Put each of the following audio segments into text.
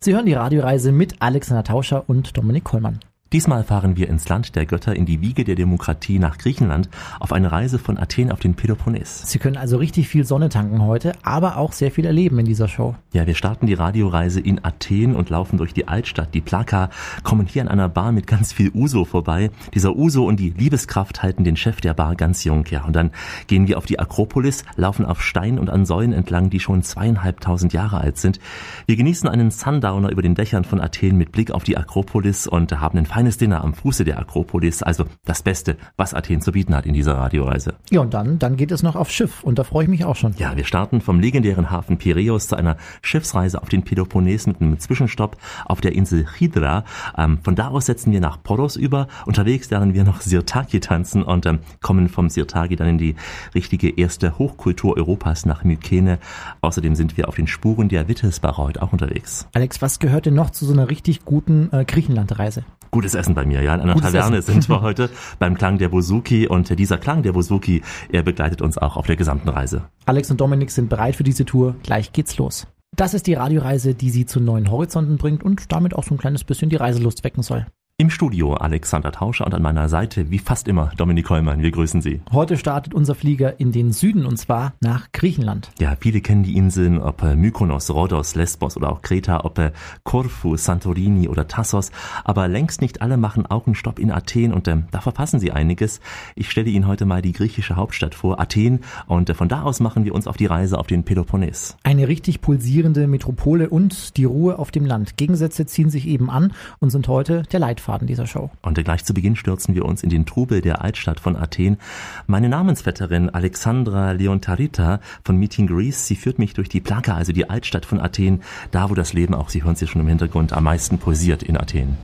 Sie hören die Radioreise mit Alexander Tauscher und Dominik Kollmann. Diesmal fahren wir ins Land der Götter, in die Wiege der Demokratie nach Griechenland, auf eine Reise von Athen auf den Peloponnes. Sie können also richtig viel Sonne tanken heute, aber auch sehr viel erleben in dieser Show. Ja, wir starten die Radioreise in Athen und laufen durch die Altstadt, die Plaka, kommen hier an einer Bar mit ganz viel Uso vorbei. Dieser Uso und die Liebeskraft halten den Chef der Bar ganz jung, ja. Und dann gehen wir auf die Akropolis, laufen auf Stein und an Säulen entlang, die schon zweieinhalbtausend Jahre alt sind. Wir genießen einen Sundowner über den Dächern von Athen mit Blick auf die Akropolis und haben einen feines Dinner am Fuße der Akropolis, also das Beste, was Athen zu bieten hat in dieser Radioreise. Ja, und dann, dann geht es noch aufs Schiff und da freue ich mich auch schon. Ja, wir starten vom legendären Hafen Piräus zu einer Schiffsreise auf den Peloponnes mit einem Zwischenstopp auf der Insel Hydra. Ähm, von da aus setzen wir nach Poros über. Unterwegs lernen wir noch Sirtaki tanzen und ähm, kommen vom Sirtaki dann in die richtige erste Hochkultur Europas nach Mykene. Außerdem sind wir auf den Spuren der Wittelsbacher heute auch unterwegs. Alex, was gehört denn noch zu so einer richtig guten äh, Griechenlandreise? Gutes Essen bei mir, ja. In einer Gutes Taverne Essen. sind wir heute beim Klang der Bouzouki und dieser Klang der Bouzouki, er begleitet uns auch auf der gesamten Reise. Alex und Dominik sind bereit für diese Tour. Gleich geht's los. Das ist die Radioreise, die Sie zu neuen Horizonten bringt und damit auch so ein kleines bisschen die Reiselust wecken soll. Im Studio Alexander Tauscher und an meiner Seite, wie fast immer, Dominik Kollmann. Wir grüßen Sie. Heute startet unser Flieger in den Süden und zwar nach Griechenland. Ja, viele kennen die Inseln, ob Mykonos, Rhodos, Lesbos oder auch Kreta, ob Korfu, Santorini oder Tassos. Aber längst nicht alle machen auch einen Stopp in Athen und äh, da verpassen sie einiges. Ich stelle Ihnen heute mal die griechische Hauptstadt vor, Athen. Und äh, von da aus machen wir uns auf die Reise auf den Peloponnes. Eine richtig pulsierende Metropole und die Ruhe auf dem Land. Gegensätze ziehen sich eben an und sind heute der Leitfaden Leitfaden dieser Show. Und gleich zu Beginn stürzen wir uns in den Trubel der Altstadt von Athen. Meine Namensvetterin Alexandra Leontarita von Meeting Greece, sie führt mich durch die Plaka, also die Altstadt von Athen, da wo das Leben auch, Sie hören es schon im Hintergrund, am meisten pulsiert in Athen.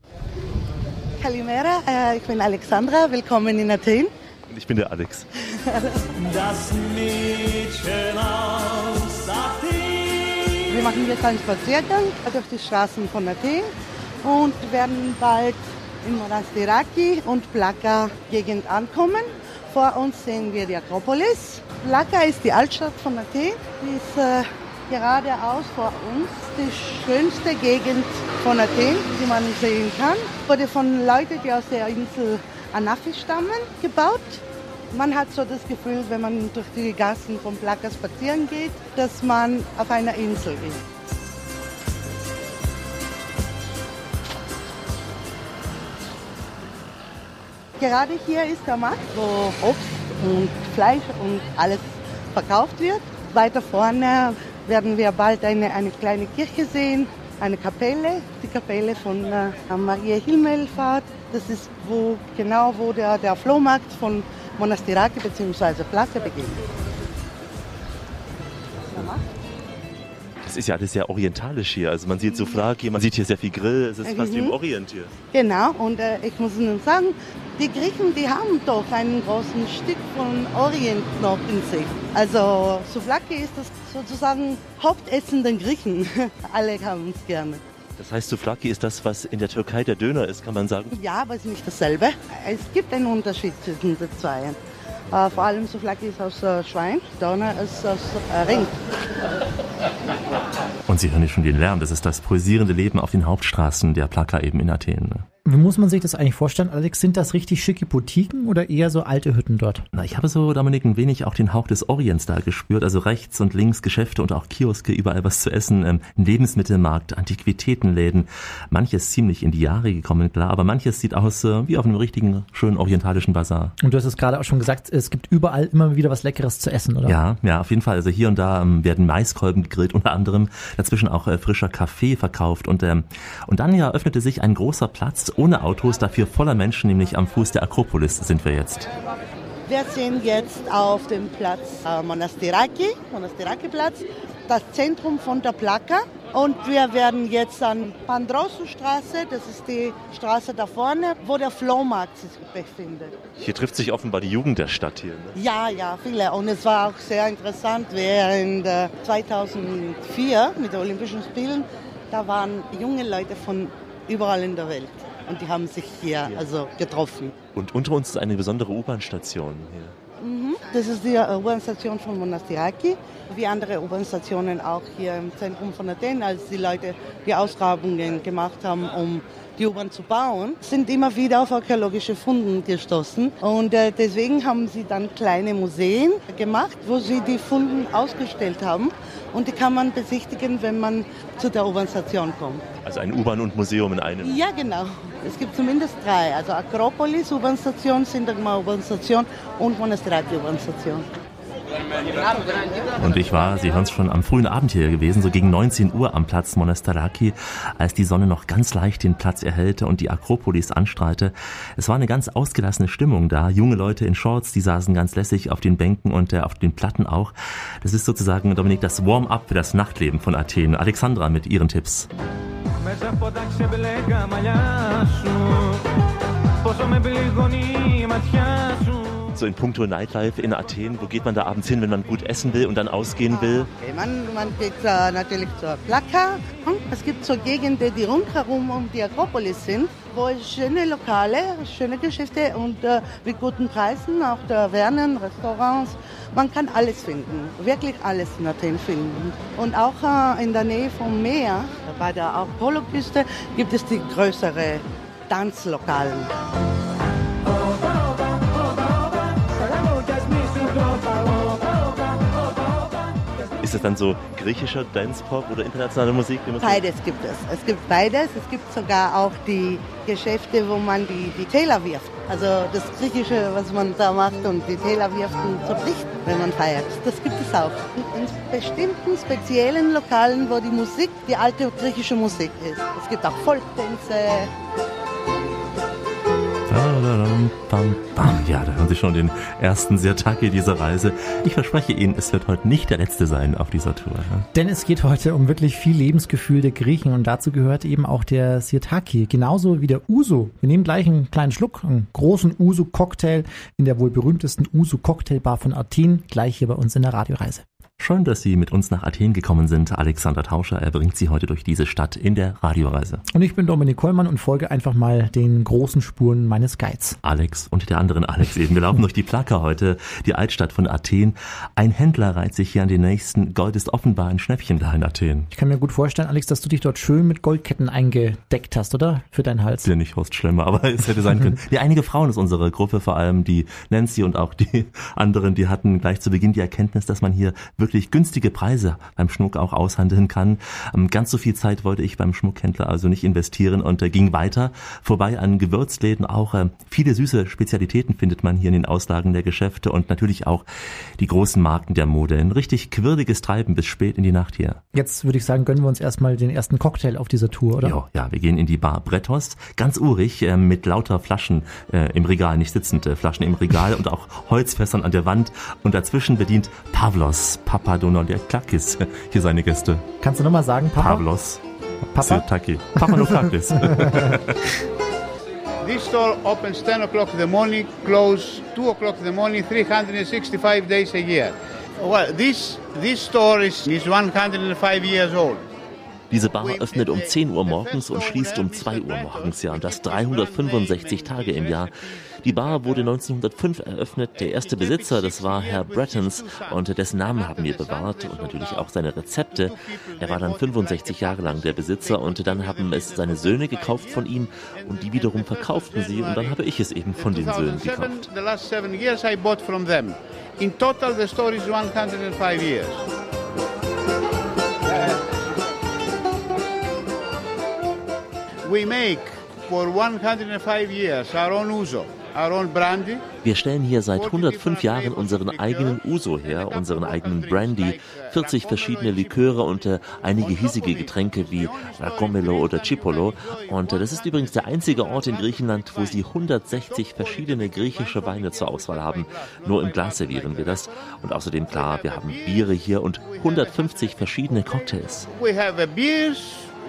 Kalimera, äh, ich bin Alexandra, willkommen in Athen. Und ich bin der Alex. das Mädchen aus Athen. Wir machen jetzt einen Spaziergang durch die Straßen von Athen und werden bald in Monastiraki und Plaka Gegend ankommen. Vor uns sehen wir die Akropolis. Plaka ist die Altstadt von Athen. Die ist äh, geradeaus vor uns die schönste Gegend von Athen, die man sehen kann. Wurde von Leuten, die aus der Insel Anafi stammen, gebaut. Man hat so das Gefühl, wenn man durch die Gassen von Plaka spazieren geht, dass man auf einer Insel ist. Gerade hier ist der Markt, wo Obst und Fleisch und alles verkauft wird. Weiter vorne werden wir bald eine, eine kleine Kirche sehen, eine Kapelle, die Kapelle von äh, Maria Himmelfahrt. Das ist wo, genau wo der, der Flohmarkt von Monastiraki bzw. Plaka beginnt. Es ist ja alles sehr orientalisch hier. Also man sieht so Flaki, man sieht hier sehr viel Grill. Es ist mhm. fast wie im Orient hier. Genau, und äh, ich muss Ihnen sagen, die Griechen, die haben doch einen großen Stück von Orient noch in sich. Also Souvlaki ist das sozusagen Hauptessen der Griechen. Alle haben es gerne. Das heißt, Souvlaki ist das, was in der Türkei der Döner ist, kann man sagen? Ja, aber es ist nicht dasselbe. Es gibt einen Unterschied zwischen den zwei. Äh, vor allem Souvlaki ist aus äh, Schwein, Döner ist aus äh, Rind. Und Sie hören hier schon den Lärm. Das ist das pulsierende Leben auf den Hauptstraßen der Plaka eben in Athen. Wie muss man sich das eigentlich vorstellen, Alex? Sind das richtig schicke Boutiquen oder eher so alte Hütten dort? Na, ich habe so, Dominik, ein wenig auch den Hauch des Orients da gespürt. Also rechts und links Geschäfte und auch Kioske, überall was zu essen. Ähm, Lebensmittelmarkt, Antiquitätenläden. Manches ziemlich in die Jahre gekommen, klar. Aber manches sieht aus äh, wie auf einem richtigen, schönen orientalischen Bazar. Und du hast es gerade auch schon gesagt, es gibt überall immer wieder was Leckeres zu essen, oder? Ja, ja, auf jeden Fall. Also hier und da ähm, werden Maiskolben gegrillt, unter anderem. Dazwischen auch äh, frischer Kaffee verkauft. Und, ähm, und dann ja öffnete sich ein großer Platz ohne Autos, dafür voller Menschen, nämlich am Fuß der Akropolis sind wir jetzt. Wir sind jetzt auf dem Platz äh, Monastiraki, Monastiraki-Platz, das Zentrum von der Plaka. Und wir werden jetzt an Pandrosu-Straße, das ist die Straße da vorne, wo der Flohmarkt sich befindet. Hier trifft sich offenbar die Jugend der Stadt hier. Ne? Ja, ja, viele. Und es war auch sehr interessant, während 2004 mit den Olympischen Spielen, da waren junge Leute von überall in der Welt und die haben sich hier also getroffen. Und unter uns ist eine besondere U-Bahn-Station hier. Mhm. Das ist die U-Bahn-Station von Monastiraki, wie andere U-Bahn-Stationen auch hier im Zentrum von Athen, als die Leute die Ausgrabungen gemacht haben, um die U-Bahn zu bauen, sind immer wieder auf archäologische Funden gestoßen. Und äh, deswegen haben sie dann kleine Museen gemacht, wo sie die Funden ausgestellt haben. Und die kann man besichtigen, wenn man zu der U-Bahn-Station kommt. Also ein U-Bahn und Museum in einem? Ja, genau. Es gibt zumindest drei. Also Akropolis U-Bahn-Station, Sintagma U-Bahn-Station und Monastiraki U-Bahn-Station. Und ich war, Sie hören es schon, am frühen Abend hier gewesen, so gegen 19 Uhr am Platz Monastaraki, als die Sonne noch ganz leicht den Platz erhellte und die Akropolis anstrahlte. Es war eine ganz ausgelassene Stimmung da. Junge Leute in Shorts, die saßen ganz lässig auf den Bänken und äh, auf den Platten auch. Das ist sozusagen, Dominik, das Warm-up für das Nachtleben von Athen. Alexandra mit ihren Tipps. So in puncto Nightlife in Athen, wo geht man da abends hin, wenn man gut essen will und dann ausgehen will? Okay, man, man geht äh, natürlich zur Plaka. Es gibt so Gegenden, die rundherum um die Akropolis sind, wo es schöne Lokale, schöne Geschäfte und äh, mit guten Preisen, auch Tavernen, Restaurants. Man kann alles finden, wirklich alles in Athen finden. Und auch äh, in der Nähe vom Meer, bei der auch Poloküste, gibt es die größere Tanzlokalen. Ist es dann so griechischer Dance-Pop oder internationale Musik? Beides gibt es. Es gibt beides. Es gibt sogar auch die Geschäfte, wo man die, die Teller wirft. Also das Griechische, was man da macht und die Teller wirft zur Pflicht, wenn man feiert. Das gibt es auch. In bestimmten speziellen Lokalen, wo die Musik die alte griechische Musik ist. Es gibt auch Volktänze. Da hören Sie schon den ersten Sirtaki dieser Reise. Ich verspreche Ihnen, es wird heute nicht der letzte sein auf dieser Tour. Denn es geht heute um wirklich viel Lebensgefühl der Griechen und dazu gehört eben auch der Sirtaki, genauso wie der Uso. Wir nehmen gleich einen kleinen Schluck, einen großen Uso-Cocktail in der wohl berühmtesten Uso-Cocktailbar von Athen, gleich hier bei uns in der Radioreise. Schön, dass Sie mit uns nach Athen gekommen sind. Alexander Tauscher, er bringt Sie heute durch diese Stadt in der Radioreise. Und ich bin Dominik Kollmann und folge einfach mal den großen Spuren meines Guides. Alex und der anderen Alex eben. Wir laufen durch die Plaka heute, die Altstadt von Athen. Ein Händler reiht sich hier an den nächsten. Gold ist offenbar ein Schnäppchen da in Athen. Ich kann mir gut vorstellen, Alex, dass du dich dort schön mit Goldketten eingedeckt hast, oder? Für deinen Hals. Ja, nicht Horst Schlemmer, aber es hätte sein können. Ja, einige Frauen aus unserer Gruppe, vor allem die Nancy und auch die anderen, die hatten gleich zu Beginn die Erkenntnis, dass man hier wirklich günstige Preise beim Schmuck auch aushandeln kann. Ähm, ganz so viel Zeit wollte ich beim Schmuckhändler also nicht investieren und äh, ging weiter vorbei an Gewürzläden auch. Äh, viele süße Spezialitäten findet man hier in den Auslagen der Geschäfte und natürlich auch die großen Marken der Mode. Ein richtig quirliges Treiben bis spät in die Nacht hier. Jetzt würde ich sagen, gönnen wir uns erstmal den ersten Cocktail auf dieser Tour, oder? Jo, ja, wir gehen in die Bar Brettos, ganz urig, äh, mit lauter Flaschen äh, im Regal, nicht sitzend, äh, Flaschen im Regal und auch Holzfässern an der Wand und dazwischen bedient Pavlos Papadonoliakakis hier seine Gäste. Kannst du nochmal sagen, Papa? Pavlos Papa? Sirtaki. Papanofakis. This store opens 10 o'clock in the morning, close 2 o'clock in the morning, 365 days a year. Well, this, this store is, is 105 years old. Diese Bar öffnet um 10 Uhr morgens und schließt um 2 Uhr morgens, ja, und das 365 Tage im Jahr. Die Bar wurde 1905 eröffnet. Der erste Besitzer, das war Herr Brettons, und dessen Namen haben wir bewahrt und natürlich auch seine Rezepte. Er war dann 65 Jahre lang der Besitzer und dann haben es seine Söhne gekauft von ihm und die wiederum verkauften sie und dann habe ich es eben von den Söhnen gekauft. In total the store is 105 years. We make for 105 years our own uso, our own brandy. Wir stellen hier seit 105 Jahren unseren eigenen Uso her, unseren eigenen Brandy, 40 verschiedene Liköre und äh, einige hiesige Getränke wie Racomelo oder Cipolo. Und äh, das ist übrigens der einzige Ort in Griechenland, wo sie 160 verschiedene griechische Weine zur Auswahl haben. Nur im Glas servieren wir das. Und außerdem klar, wir haben Biere hier und 150 verschiedene Cocktails. We have a beers,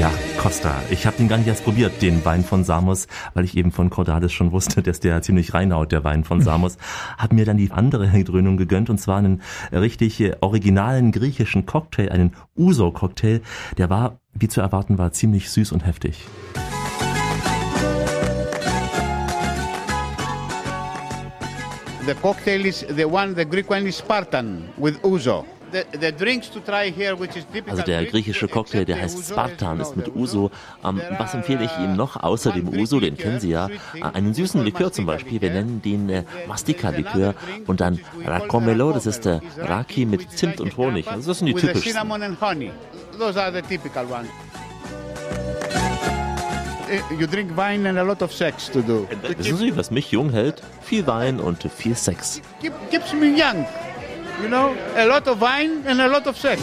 Ja, Costa. Ich habe den gar nicht erst probiert, den Wein von Samos, weil ich eben von Cordalis schon wusste, dass der ziemlich reinhaut, der Wein von Samos. Hab mir dann die andere Dröhnung gegönnt und zwar einen richtig äh, originalen griechischen Cocktail, einen Uso-Cocktail. Der war, wie zu erwarten war, ziemlich süß und heftig. The cocktail is the one, the Greek one is Spartan with Ouzo. Also der griechische Cocktail, der heißt Spartan, ist mit Uso. Ähm, was empfehle ich Ihnen noch außer dem Uso, den liqueur, kennen Sie ja, äh, einen süßen Likör zum Beispiel. Wir nennen den äh, Mastika-Likör und dann Racomelo, das ist der. Raki mit Zimt und Honig. Also das sind die with the typischsten. cinnamon and honey. Those are the typical ones. Eh, You drink wine and a lot of sex to do. Wissen Sie, was mich jung hält? Viel Wein und viel Sex. keep, keeps me young. You know, a lot of wine and a lot of sex.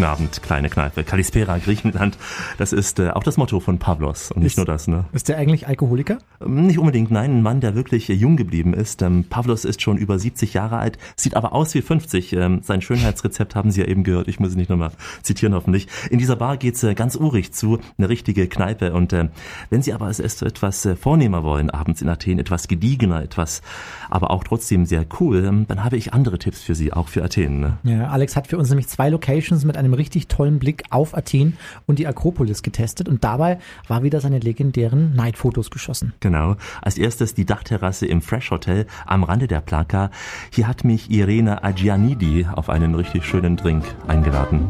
Guten Abend, kleine Kneipe. Kalispera, Griechenland. Das ist äh, auch das Motto von Pavlos. Und nicht Ist- nur das, ne? Ist der eigentlich Alkoholiker? Ähm, Nicht unbedingt, nein, ein Mann, der wirklich jung geblieben ist. Ähm, Pavlos ist schon über 70 Jahre alt, sieht aber aus wie 50. Ähm, sein Schönheitsrezept haben Sie ja eben gehört. Ich muss es nicht nochmal zitieren, hoffentlich. In dieser Bar geht's äh, ganz urig zu, eine richtige Kneipe. Und äh, wenn Sie aber es erst etwas äh, vornehmer wollen, abends in Athen, etwas gediegener, etwas, aber auch trotzdem sehr cool, ähm, dann habe ich andere Tipps für Sie, auch für Athen. Ne? Ja, Alex hat für uns nämlich zwei Locations mit einem richtig tollen Blick auf Athen und die Akropolis getestet und dabei war wieder seine legendären Nightfotos geschossen. Genau. Als erstes die Dachterrasse im Fresh Hotel am Rande der Plaka. Hier hat mich Irene Agianidi auf einen richtig schönen Drink eingeladen.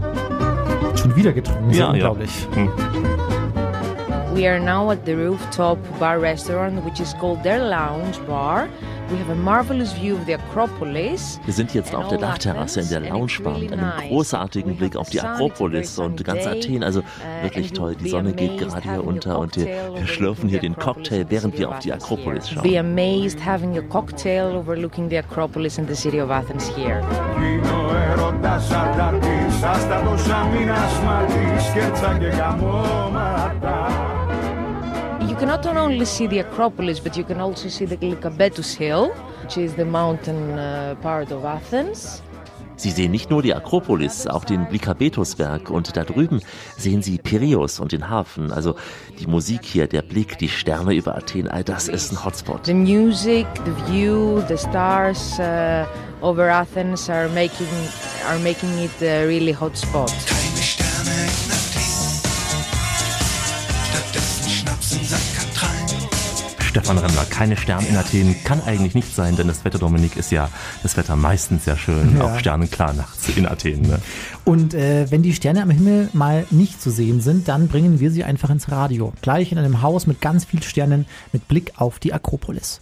Schon wieder getrunken, sehr unglaublich. We are now at the rooftop bar restaurant, which is called their lounge bar. We have a marvelous view of the Acropolis. Wir sind jetzt auf der Dachterrasse in der Loungebar mit einem großartigen Blick auf die Akropolis und ganz Athen. Also wirklich toll. Die Sonne geht gerade hier unter und wir, wir schlürfen hier den Cocktail, während wir auf die Akropolis Be schauen. amazed having a cocktail overlooking the Acropolis and the city of Athens here. Γίνω έρωτας ανταρτής Άστατος αμήνασματής Σκέρτσα και καμώματα You can not only see the Acropolis, but you can also see the Lycabettus Hill, which is the mountain uh, part of Athens. Sie sehen nicht nur die Akropolis, auch den Lykabetusberg und da drüben sehen Sie Piräus und den Hafen. Also die Musik hier, der Blick, die Sterne über Athen, all das ist ein Hotspot. The music, the view, the stars uh, over Athens are making are making it a really hot Stefan Remmler, keine Sterne in Athen kann eigentlich nicht sein, denn das Wetter, Dominik, ist ja das Wetter meistens sehr schön, Ja. auch sternenklar nachts in Athen. Ne? Und äh, wenn die Sterne am Himmel mal nicht zu sehen sind, dann bringen wir sie einfach ins Radio. Gleich in einem Haus mit ganz viel Sternen mit Blick auf die Akropolis.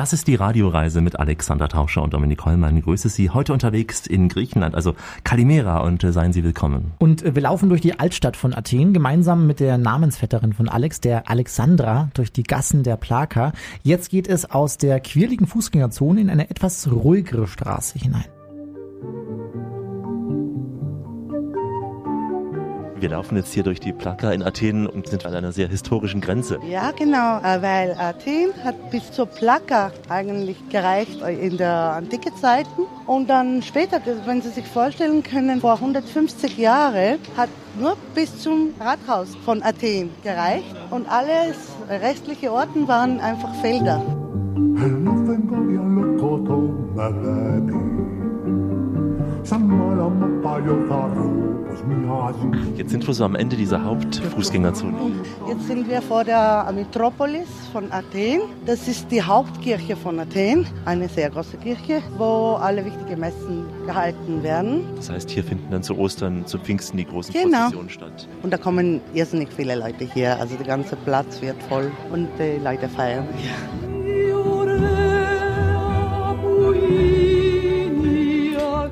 Das ist die Radioreise mit Alexander Tauscher und Dominik Hollmann. Ich grüße Sie heute unterwegs in Griechenland, also Kalimera und äh, seien Sie willkommen. Und äh, wir laufen durch die Altstadt von Athen gemeinsam mit der Namensvetterin von Alex, der Alexandra, durch die Gassen der Plaka. Jetzt geht es aus der quirligen Fußgängerzone in eine etwas ruhigere Straße hinein. Wir laufen jetzt hier durch die Plaka in Athen und sind an einer sehr historischen Grenze. Ja, genau, äh, weil Athen hat bis zur Plaka eigentlich gereicht äh, in der antike Zeiten. Und dann später, wenn Sie sich vorstellen können, vor 150 Jahren hat nur bis zum Rathaus von Athen gereicht. Und alles restliche Orten waren einfach Felder. Jetzt sind wir so am Ende dieser Hauptfußgängerzone. Jetzt sind wir vor der Metropolis von Athen. Das ist die Hauptkirche von Athen, eine sehr große Kirche, wo alle wichtigen Messen gehalten werden. Das heißt, hier finden dann zu Ostern, zu Pfingsten die großen Genau. Prozessionen statt. Und da kommen irrsinnig viele Leute hier. Also der ganze Platz wird voll und die Leute feiern.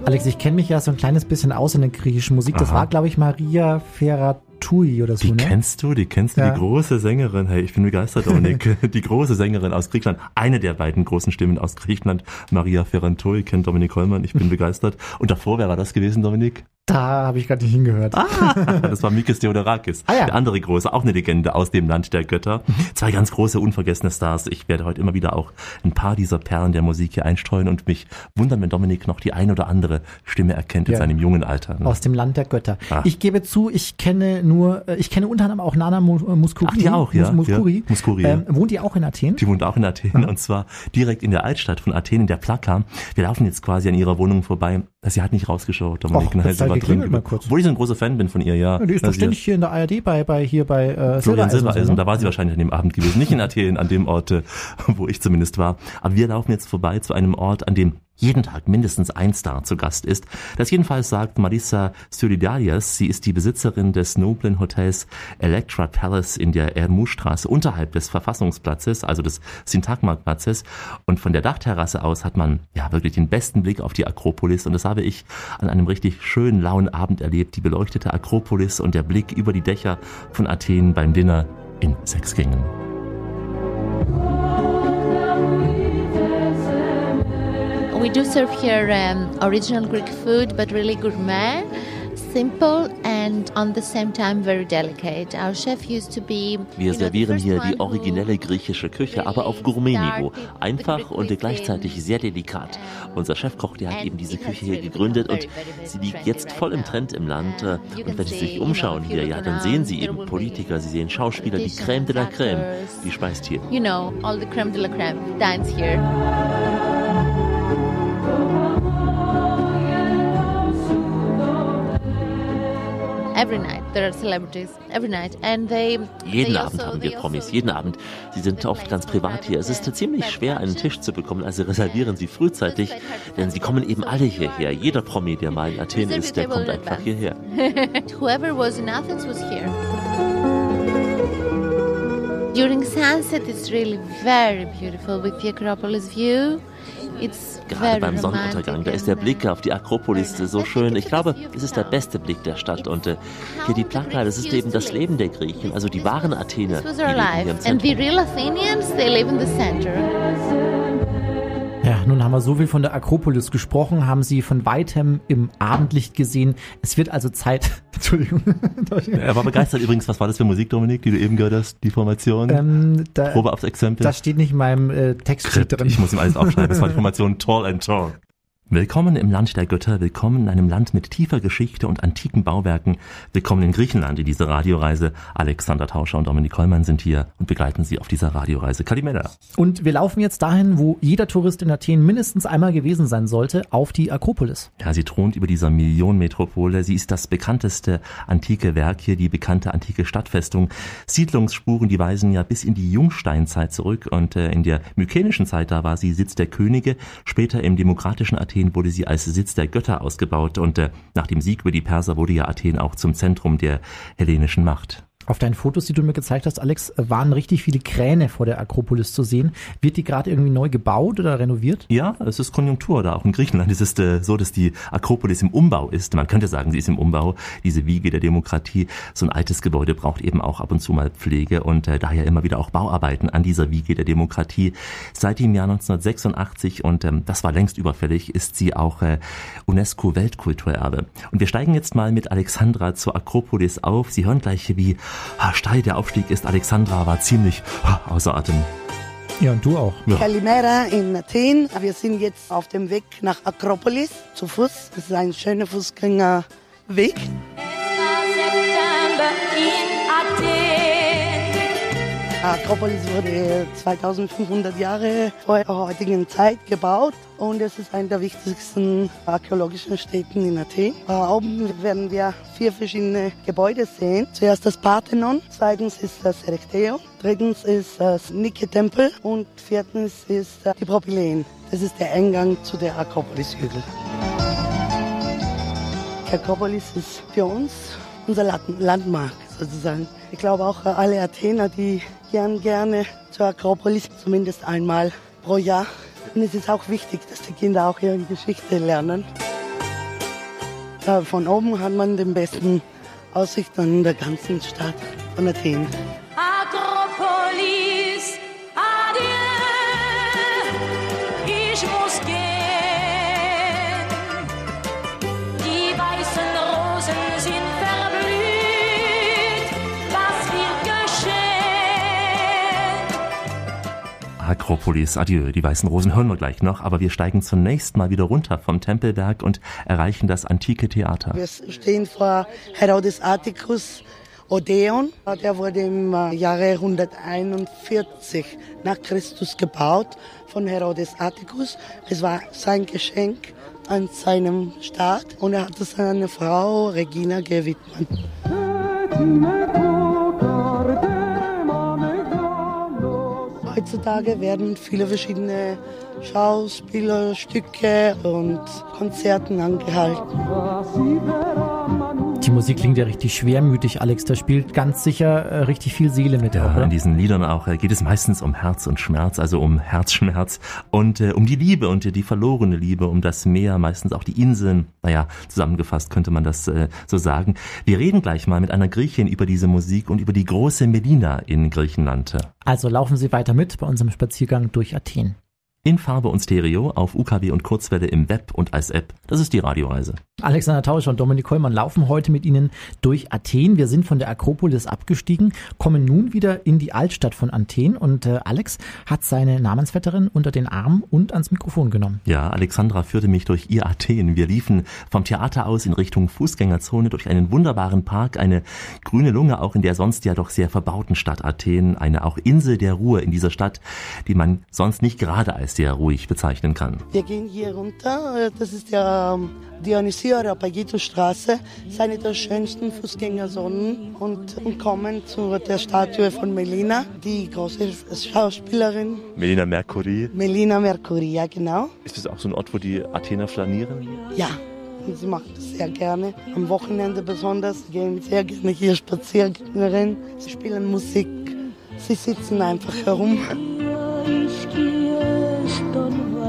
Alex, ich kenne mich ja so ein kleines bisschen aus in der griechischen Musik. Das Aha. war, glaube ich, Maria Ferratui oder so, Die ne? kennst du, die kennst du, Ja. die große Sängerin. Hey, ich bin begeistert, Dominik. die große Sängerin aus Griechenland. Eine der beiden großen Stimmen aus Griechenland. Maria Ferrantoi kennt Dominik Hollmann. Ich bin begeistert. Und davor wäre das gewesen, Dominik? Da habe ich gerade nicht hingehört. Ah, das war Mikis Theodorakis, Ah ja. der andere große, auch eine Legende aus dem Land der Götter. Zwei ganz große, unvergessene Stars. Ich werde heute immer wieder auch ein paar dieser Perlen der Musik hier einstreuen und mich wundern, wenn Dominik noch die ein oder andere Stimme erkennt in Ja. seinem jungen Alter. ne? Aus dem Land der Götter. Ah. Ich gebe zu, ich kenne nur, äh, ich kenne unter anderem auch Nana äh, Muskuri. Ach, die auch, ja. Mus Muskuri. Ja, Muskuri. Ähm, wohnt die auch in Athen? Die wohnt auch in Athen und zwar direkt in der Altstadt von Athen, in der Plaka. Wir laufen jetzt quasi an ihrer Wohnung vorbei. Sie hat nicht rausgeschaut, Dominik. Och, jetzt sie war drin. mal kurz. Obwohl ich so ein großer Fan bin von ihr, ja. Ja, die ist doch ständig hier in der ARD bei, bei hier bei äh, Florian Silbereisen, Silbereisen, ne? da war sie wahrscheinlich an dem Abend gewesen. Nicht in Athen, an dem Ort, äh, wo ich zumindest war. Aber wir laufen jetzt vorbei zu einem Ort, an dem jeden Tag mindestens ein Star zu Gast ist. Das jedenfalls sagt Marisa Solidarias. Sie ist die Besitzerin des noblen Hotels Electra Palace in der Ermoustraße unterhalb des Verfassungsplatzes, also des Syntagmaplatzes. Und von der Dachterrasse aus hat man ja wirklich den besten Blick auf die Akropolis. Und das habe ich an einem richtig schönen, lauen Abend erlebt. Die beleuchtete Akropolis und der Blick über die Dächer von Athen beim Dinner in sechs We do serve here um, original Greek food, but really gourmet, simple, and on the same time very delicate. Our chef used to be. Wir servieren hier die originelle griechische Küche, aber auf Gourmet-Niveau. Einfach und gleichzeitig sehr delikat. Unser Chefkoch, der hat eben diese Küche hier gegründet und sie liegt jetzt voll im Trend im Land. Und wenn Sie sich umschauen hier, ja, dann sehen Sie eben Politiker, Sie sehen Schauspieler, die Crème de la Crème, die speist hier. You know, all the creme de la creme dines here. Every night there are celebrities. Every night, and they. Jeden they Abend also- haben wir also Promis, jeden Abend. Sie sind oft ganz privat hier. Es ist ziemlich schwer, einen Tisch zu bekommen, also reservieren Sie frühzeitig, denn sie kommen eben alle hierher. Jeder Promi, der mal in Athen ist, der kommt einfach hierher. Whoever was in Athens was here. During sunset, it's really very beautiful with the Acropolis view. It's Gerade beim Sonnenuntergang, da ist der Blick auf die Akropolis so schön. Ich glaube, es ist der beste Blick der Stadt. Und äh, hier die Plaka, das ist eben das Leben der Griechen, also die wahren Athener, die leben hier im Zentrum. Nun haben wir so viel von der Akropolis gesprochen, haben sie von weitem im Abendlicht gesehen. Es wird also Zeit. Entschuldigung. Er war begeistert übrigens. Was war das für Musik, Dominik, die du eben gehört hast? Die Formation? ähm, da, Probe aufs Exempel. das steht nicht in meinem äh, Textsheet drin. Ich muss ihm alles aufschreiben. Das war die Formation Tall and Tall. Willkommen im Land der Götter, willkommen in einem Land mit tiefer Geschichte und antiken Bauwerken, willkommen in Griechenland in dieser Radioreise. Alexander Tauscher und Dominik Kollmann sind hier und begleiten Sie auf dieser Radioreise. Kalimera. Und wir laufen jetzt dahin, wo jeder Tourist in Athen mindestens einmal gewesen sein sollte, auf die Akropolis. Ja, sie thront über dieser Millionenmetropole. Sie ist das bekannteste antike Werk hier, die bekannte antike Stadtfestung. Siedlungsspuren, die weisen ja bis in die Jungsteinzeit zurück und äh, in der mykenischen Zeit, da war sie Sitz der Könige. Später im demokratischen Athen wurde sie als Sitz der Götter ausgebaut und äh, nach dem Sieg über die Perser wurde ja Athen auch zum Zentrum der hellenischen Macht. Auf deinen Fotos, die du mir gezeigt hast, Alex, waren richtig viele Kräne vor der Akropolis zu sehen. Wird die gerade irgendwie neu gebaut oder renoviert? Ja, es ist Konjunktur da. Auch in Griechenland ist es äh, so, dass die Akropolis im Umbau ist. Man könnte sagen, sie ist im Umbau. Diese Wiege der Demokratie. So ein altes Gebäude braucht eben auch ab und zu mal Pflege und äh, daher immer wieder auch Bauarbeiten an dieser Wiege der Demokratie. Seit dem Jahr 1986 und ähm, das war längst überfällig, ist sie auch äh, UNESCO Weltkulturerbe. Und wir steigen jetzt mal mit Alexandra zur Akropolis auf. Sie hören gleich, wie steil der Aufstieg ist. Alexandra war ziemlich außer Atem. Ja, und du auch. Kalimera in Athen. Wir sind jetzt auf dem Weg nach Akropolis zu Fuß. Das ist ein schöner Fußgängerweg. September in Athen. Akropolis wurde 2500 Jahre vor der heutigen Zeit gebaut und es ist eine der wichtigsten archäologischen Städten in Athen. Oben werden wir vier verschiedene Gebäude sehen. Zuerst das Parthenon, zweitens ist das Erechtheion, drittens ist das Nike-Tempel und viertens ist die Propyläen. Das ist der Eingang zu der Akropolis-Hügel. Die Akropolis ist für uns unser Land- Landmark sozusagen. Ich glaube auch alle Athener, die gern gerne zur Akropolis, zumindest einmal pro Jahr. Und es ist auch wichtig, dass die Kinder auch ihre Geschichte lernen. Ja, von oben hat man den besten Aussicht an der ganzen Stadt von Athen. Akropolis. Adieu, die weißen Rosen hören wir gleich noch, aber wir steigen zunächst mal wieder runter vom Tempelberg und erreichen das antike Theater. Wir stehen vor Herodes Atticus Odeon. Der wurde im äh, Jahre 141 nach Christus gebaut von Herodes Atticus. Es war sein Geschenk an seinem Staat und er hat es seiner Frau Regina gewidmet. Heutzutage werden viele verschiedene Schauspielerstücke und Konzerten angehalten. Die Musik klingt ja richtig schwermütig, Alex. Da spielt ganz sicher äh, richtig viel Seele mit. auch, Ja, oder? in diesen Liedern auch äh, geht es meistens um Herz und Schmerz, also um Herzschmerz und äh, um die Liebe und äh, die verlorene Liebe, um das Meer, meistens auch die Inseln. Naja, zusammengefasst könnte man das so sagen. Wir reden gleich mal mit einer Griechin über diese Musik und über die große Melina in Griechenland. Also laufen Sie weiter mit bei unserem Spaziergang durch Athen. In Farbe und Stereo, auf UKW und Kurzwelle im Web und als App. Das ist die Radioreise. Alexander Tauscher und Dominik Kollmann laufen heute mit Ihnen durch Athen. Wir sind von der Akropolis abgestiegen, kommen nun wieder in die Altstadt von Athen und äh, Alex hat seine Namensvetterin unter den Arm und ans Mikrofon genommen. Ja, Alexandra führte mich durch ihr Athen. Wir liefen vom Theater aus in Richtung Fußgängerzone durch einen wunderbaren Park, eine grüne Lunge auch in der sonst ja doch sehr verbauten Stadt Athen, eine auch Insel der Ruhe in dieser Stadt, die man sonst nicht gerade als sehr ruhig bezeichnen kann. Wir gehen hier runter. Das ist der ähm, Dionysio Areopagitos Straße. Das ist eine der schönsten Fußgängerzonen und, und kommen zu der Statue von Melina, die große Schauspielerin Melina Mercury, Melina Mercury, ja genau. ist das auch so ein Ort, wo die Athener flanieren? Ja, und sie macht das sehr gerne. Am Wochenende besonders sie gehen sehr gerne hier spazieren. Sie spielen Musik. Sie sitzen einfach herum.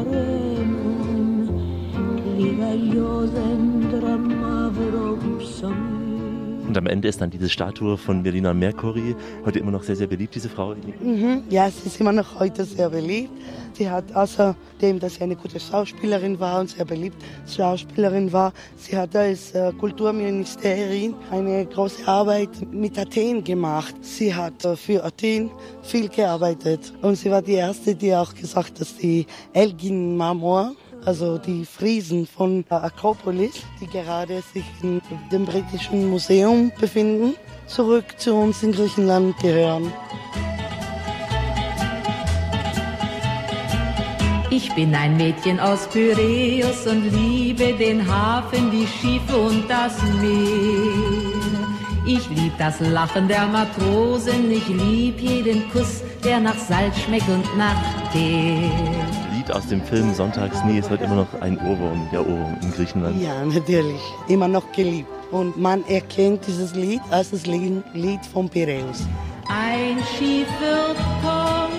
παρέμουν λίγα λιόδεντρα μαύρο ψωμί. Und am Ende ist dann diese Statue von Melina Mercury, heute immer noch sehr, sehr beliebt, diese Frau. Mhm. Ja, sie ist immer noch heute sehr beliebt. Sie hat außerdem, dass sie eine gute Schauspielerin war und sehr beliebt Schauspielerin war, sie hat als äh, Kulturministerin eine große Arbeit mit Athen gemacht. Sie hat äh, für Athen viel gearbeitet und sie war die erste, die auch gesagt hat, dass die Elgin Marmor also die Friesen von der Akropolis, die gerade sich in dem britischen Museum befinden, zurück zu uns in Griechenland gehören. Ich bin ein Mädchen aus Pyräus und liebe den Hafen, die Schiffe und das Meer. Ich lieb das Lachen der Matrosen, ich lieb jeden Kuss, der nach Salz schmeckt und nach Tee. Lied aus dem Film Sonntagsnie ist heute immer noch ein Ohrwurm, der Ohrwurm in Griechenland. Ja, natürlich. Immer noch geliebt. Und man erkennt dieses Lied als das Lied Lied von Piräus. Ein Schiff wird kommen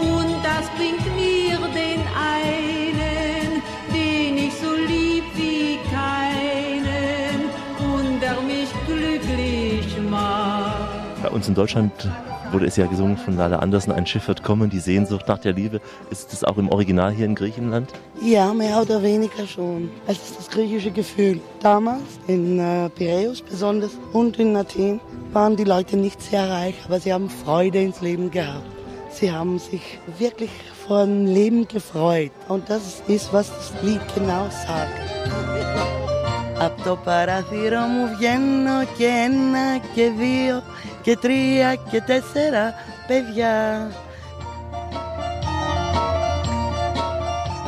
und das bringt mir den einen, den ich so lieb wie keinen und der mich glücklich macht. Bei uns in Deutschland wurde es ja gesungen von Lala Andersen, ein Schiff wird kommen, die Sehnsucht nach der Liebe. Ist das auch im Original hier in Griechenland? Ja, mehr oder weniger schon. Es ist das griechische Gefühl. Damals in äh, Piräus besonders und in Athen waren die Leute nicht sehr reich, aber sie haben Freude ins Leben gehabt. Sie haben sich wirklich vor dem Leben gefreut. Und das ist, was das Lied genau sagt. Απ' το παράθυρο μου βγαίνω και ένα και δύο και τρία και τέσσερα παιδιά.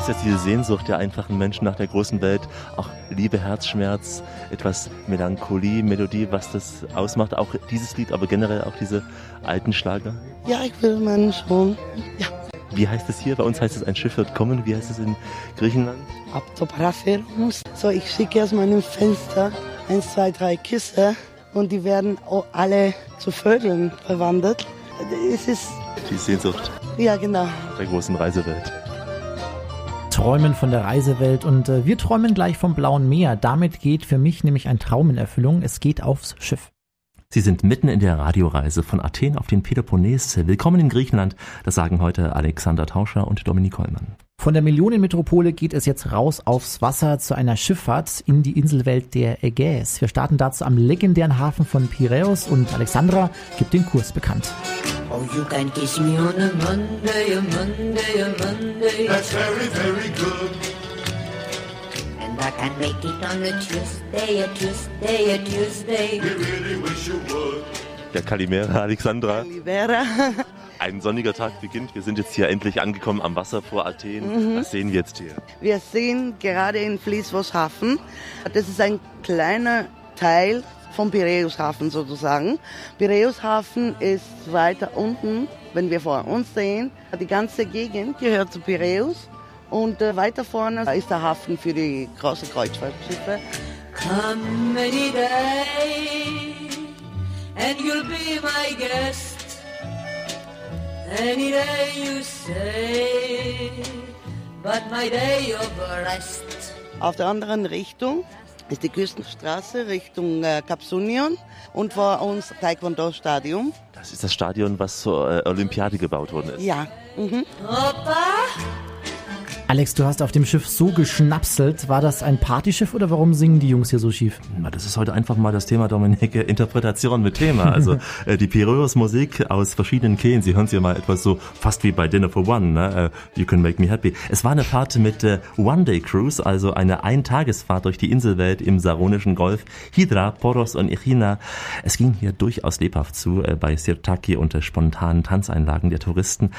Ist das diese Sehnsucht der einfachen Menschen nach der großen Welt, auch Liebe, Herzschmerz, etwas Melancholie, Melodie, was das ausmacht? Auch dieses Lied, aber generell auch diese alten Schlager? Ja, ich will meinen schon. Ja. Wie heißt es hier? Bei uns heißt es, ein Schiff wird kommen. Wie heißt es in Griechenland? Ab το παράθυρο μου. So, ich schicke aus meinem Fenster eins, zwei, drei Küsse und die werden auch alle zu Vögeln verwandelt. Es ist, Die Sehnsucht ja genau. der großen Reisewelt. Träumen von der Reisewelt und äh, wir träumen gleich vom blauen Meer. Damit geht für mich nämlich ein Traum in Erfüllung. Es geht aufs Schiff. Sie sind mitten in der Radioreise von Athen auf den Peloponnes. Willkommen in Griechenland. Das sagen heute Alexander Tauscher und Dominik Kollmann. Von der Millionenmetropole geht es jetzt raus aufs Wasser zu einer Schifffahrt in die Inselwelt der Ägäis. Wir starten dazu am legendären Hafen von Piräus und Alexandra gibt den Kurs bekannt. Oh, you can kiss me on a Monday, a Monday, a Monday. That's very, very good. I can make it on a Tuesday, a Tuesday, a Tuesday. We really wish you would. Ja, Kalimera, Alexandra. Libera. Ein sonniger Tag beginnt. Wir sind jetzt hier endlich angekommen am Wasser vor Athen. Was sehen wir jetzt hier? Wir sehen gerade in Fliesvos Hafen. Das ist ein kleiner Teil vom Piräushafen sozusagen. Piräushafen ist weiter unten, wenn wir vor uns sehen. Die ganze Gegend gehört zu Piräus. Und äh, weiter vorne ist der Hafen für die großen Kreuzfahrtschiffe. Come any day, and you'll be my guest. Any day you say, but my day of rest. Auf der anderen Richtung ist die Küstenstraße Richtung äh, Kapsunion und vor uns Taekwondo-Stadion. Das ist das Stadion, was zur äh, Olympiade gebaut worden ist. Ja, mhm. Opa, Alex, du hast auf dem Schiff so geschnapselt. War das ein Partyschiff oder warum singen die Jungs hier so schief? Na, Das ist heute einfach mal das Thema, Dominik, äh, Interpretation mit Thema. Also äh, die Piräus-Musik aus verschiedenen Kehlen. Sie hören es ja mal etwas so fast wie bei Dinner for One. Ne? Äh, You can make me happy. Es war eine Fahrt mit äh, One-Day-Cruise, also eine Eintagesfahrt durch die Inselwelt im Saronischen Golf. Hydra, Poros und Echina. Es ging hier durchaus lebhaft zu äh, bei Sirtaki und der spontanen Tanzeinlagen der Touristen.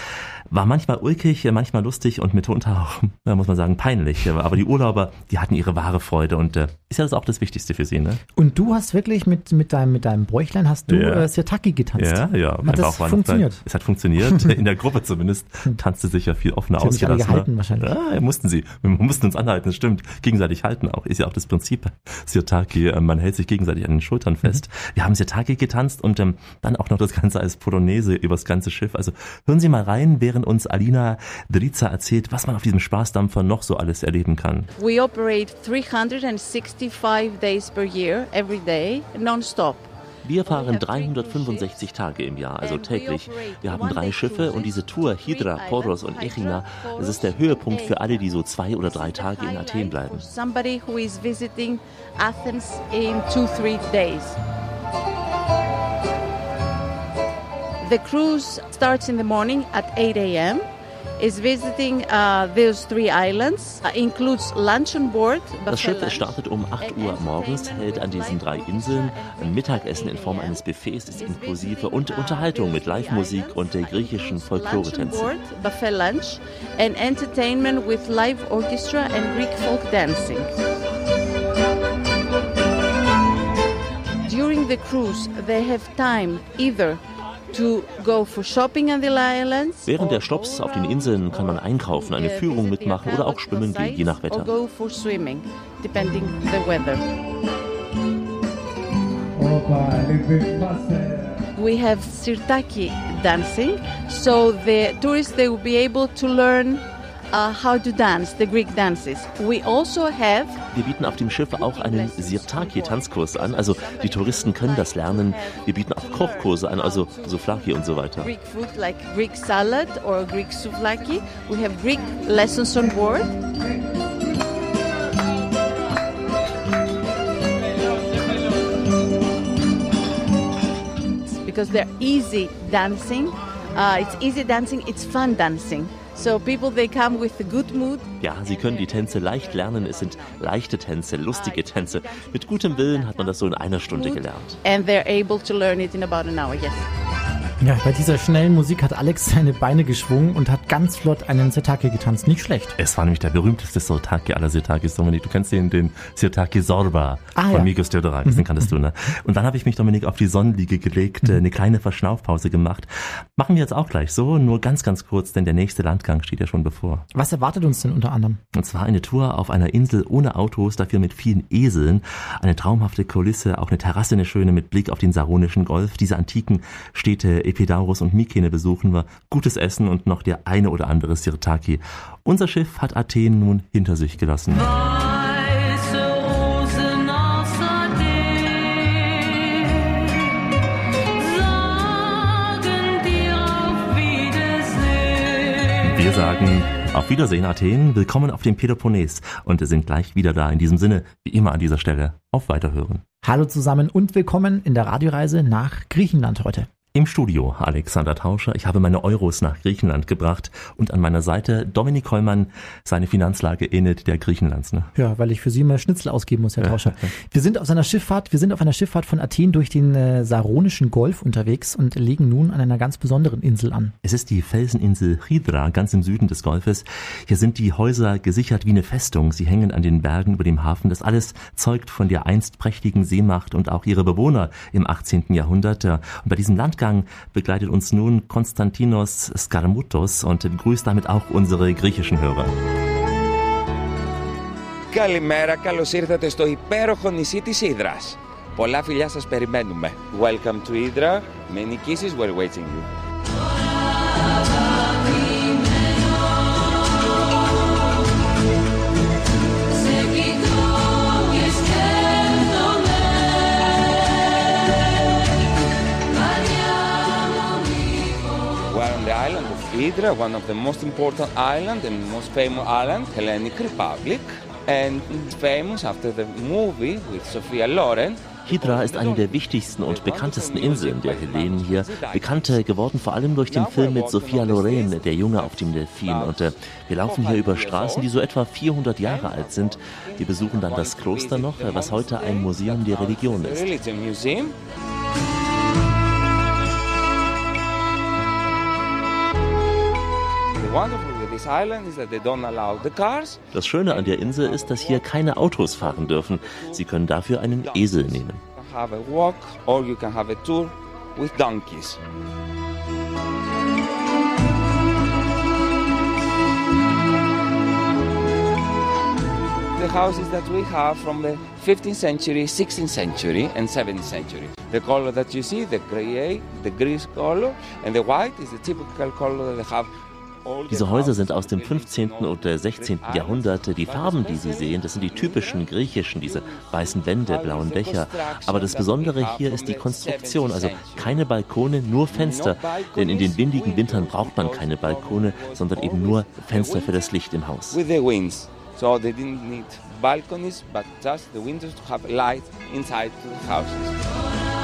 War manchmal ulkig, manchmal lustig und mitunter auch, muss man sagen, peinlich. Aber die Urlauber, die hatten ihre wahre Freude und äh, ist ja das auch das Wichtigste für sie, ne? Und du hast wirklich mit, mit, deinem, mit deinem Bräuchlein hast du Ja. äh, Sirtaki getanzt. Ja, ja. Hat das funktioniert? Es hat funktioniert. In der Gruppe zumindest tanzte sich ja viel offener sich alle ausgelassen. gehalten wahrscheinlich. Ja, mussten sie. Wir mussten uns anhalten, das stimmt. Gegenseitig halten auch. Ist ja auch das Prinzip. Sirtaki, äh, man hält sich gegenseitig an den Schultern fest. Mhm. Wir haben Sirtaki getanzt und ähm, dann auch noch das Ganze als Polonaise übers ganze Schiff. Also hören Sie mal rein, während uns Alina Driza erzählt, was man auf diesem Spaßdampfer noch so alles erleben kann. We operate 365 days per year, every day, non-stop. Wir fahren 365 Tage im Jahr, also täglich. Wir haben drei Schiffe und diese Tour Hydra, Poros und Echina, das ist der Höhepunkt für alle, die so zwei oder drei Tage in Athen bleiben. Somebody who is visiting Athens in two, three days. The cruise starts in the morning at 8 a.m. Is visiting uh, those three islands, uh, includes lunch on board. Das Schiff startet um 8 Uhr morgens, hält an diesen drei Inseln. Ein Mittagessen in Form eines Buffets ist inklusive und Unterhaltung mit Live-Musik und der griechischen lunch on Folklore-Tänzen. board, buffet lunch, and entertainment with live orchestra and Greek folk dancing. During the cruise, they have time either to go for shopping on the islands. Während der Stopps auf den Inseln kann man einkaufen, eine Führung mitmachen oder auch schwimmen gehen, je nach Wetter. go for swimming, depending the weather. We have sirtaki dancing, so the tourists they will be able to learn uh, how to dance the Greek dances. We also have Wir bieten auf dem Schiff auch einen Sirtaki-Tanzkurs an. Also die Touristen können das lernen. Wir bieten auch Kochkurse an, also Souflaki und so weiter. Greek food like Greek salad or Greek souvlaki. We have Greek lessons on board. Because they're easy dancing. Uh, it's easy dancing, it's fun dancing. So people they come with a good mood. Ja, Sie können die Tänze leicht lernen. Es sind leichte Tänze, lustige Tänze. Mit gutem Willen hat man das so in einer Stunde gelernt. And they're able to learn it in about an hour, yes. Ja, bei dieser schnellen Musik hat Alex seine Beine geschwungen und hat ganz flott einen Sirtaki getanzt. Nicht schlecht. Es war nämlich der berühmteste Sirtaki aller Sirtakis, Dominik. Du kennst den, den Sirtaki Sorba Ah, von ja. Mikos Theodorakis, den kanntest du, ne? Und dann habe ich mich, Dominik, auf die Sonnenliege gelegt, äh, eine kleine Verschnaufpause gemacht. Machen wir jetzt auch gleich so, nur ganz, ganz kurz, denn der nächste Landgang steht ja schon bevor. Was erwartet uns denn unter anderem? Und zwar eine Tour auf einer Insel ohne Autos, dafür mit vielen Eseln. Eine traumhafte Kulisse, auch eine Terrasse, eine schöne mit Blick auf den Saronischen Golf. Diese antiken Städte Epidaurus und Mykene besuchen wir, gutes Essen und noch der eine oder andere Sirtaki. Unser Schiff hat Athen nun hinter sich gelassen. Wir sagen auf Wiedersehen Athen, willkommen auf dem Peloponnes und wir sind gleich wieder da. In diesem Sinne, wie immer an dieser Stelle, auf Weiterhören. Hallo zusammen und willkommen in der Radioreise nach Griechenland heute. Im Studio Alexander Tauscher. Ich habe meine Euros nach Griechenland gebracht und an meiner Seite Dominik Kollmann. Seine Finanzlage ähnelt der Griechenlands. Ne? Ja, weil ich für Sie mal Schnitzel ausgeben muss, Herr Tauscher. Wir sind auf seiner Schifffahrt, wir sind auf einer Schifffahrt von Athen durch den äh, Saronischen Golf unterwegs und legen nun an einer ganz besonderen Insel an. Es ist die Felseninsel Hydra, ganz im Süden des Golfes. Hier sind die Häuser gesichert wie eine Festung. Sie hängen an den Bergen über dem Hafen. Das alles zeugt von der einst prächtigen Seemacht und auch ihre Bewohner im 18. Jahrhundert. Und bei diesem Landgang begleitet uns nun Konstantinos Skarmoutos und begrüßt damit auch unsere griechischen Hörer. Καλημέρα, καλώς ήρθατε στο υπέροχο νησί της Ήδρας. Πολλά φιλιά σας περιμένουμε. Welcome to Hydra. Many kisses were waiting you. Hydra, one of the most important island and most famous island, Hellenic Republic, and famous after the movie with Sophia Loren. Hydra ist eine der wichtigsten und bekanntesten Inseln der Hellenen hier. Bekannt geworden vor allem durch den Film mit Sophia Loren, Der Junge auf dem Delfin. Und äh, wir laufen hier über Straßen, die so etwa 400 Jahre alt sind. Wir besuchen dann das Kloster noch, was heute ein Museum der Religion ist. Das Schöne an der Insel ist, dass hier keine Autos fahren dürfen. Sie können dafür einen Esel nehmen. The houses that we have from the 15th century, 16th century, and 17th century. The color that you see, the grey, the grease color, and the white is the typical color that they have Diese Häuser sind aus dem 15. oder 16. Jahrhundert. Die Farben, die Sie sehen, das sind die typischen griechischen, diese weißen Wände, blauen Dächer. Aber das Besondere hier ist die Konstruktion, also keine Balkone, nur Fenster. Denn in den windigen Wintern braucht man keine Balkone, sondern eben nur Fenster für das Licht im Haus. So they didn't need balconies, but just the windows to have light inside the houses.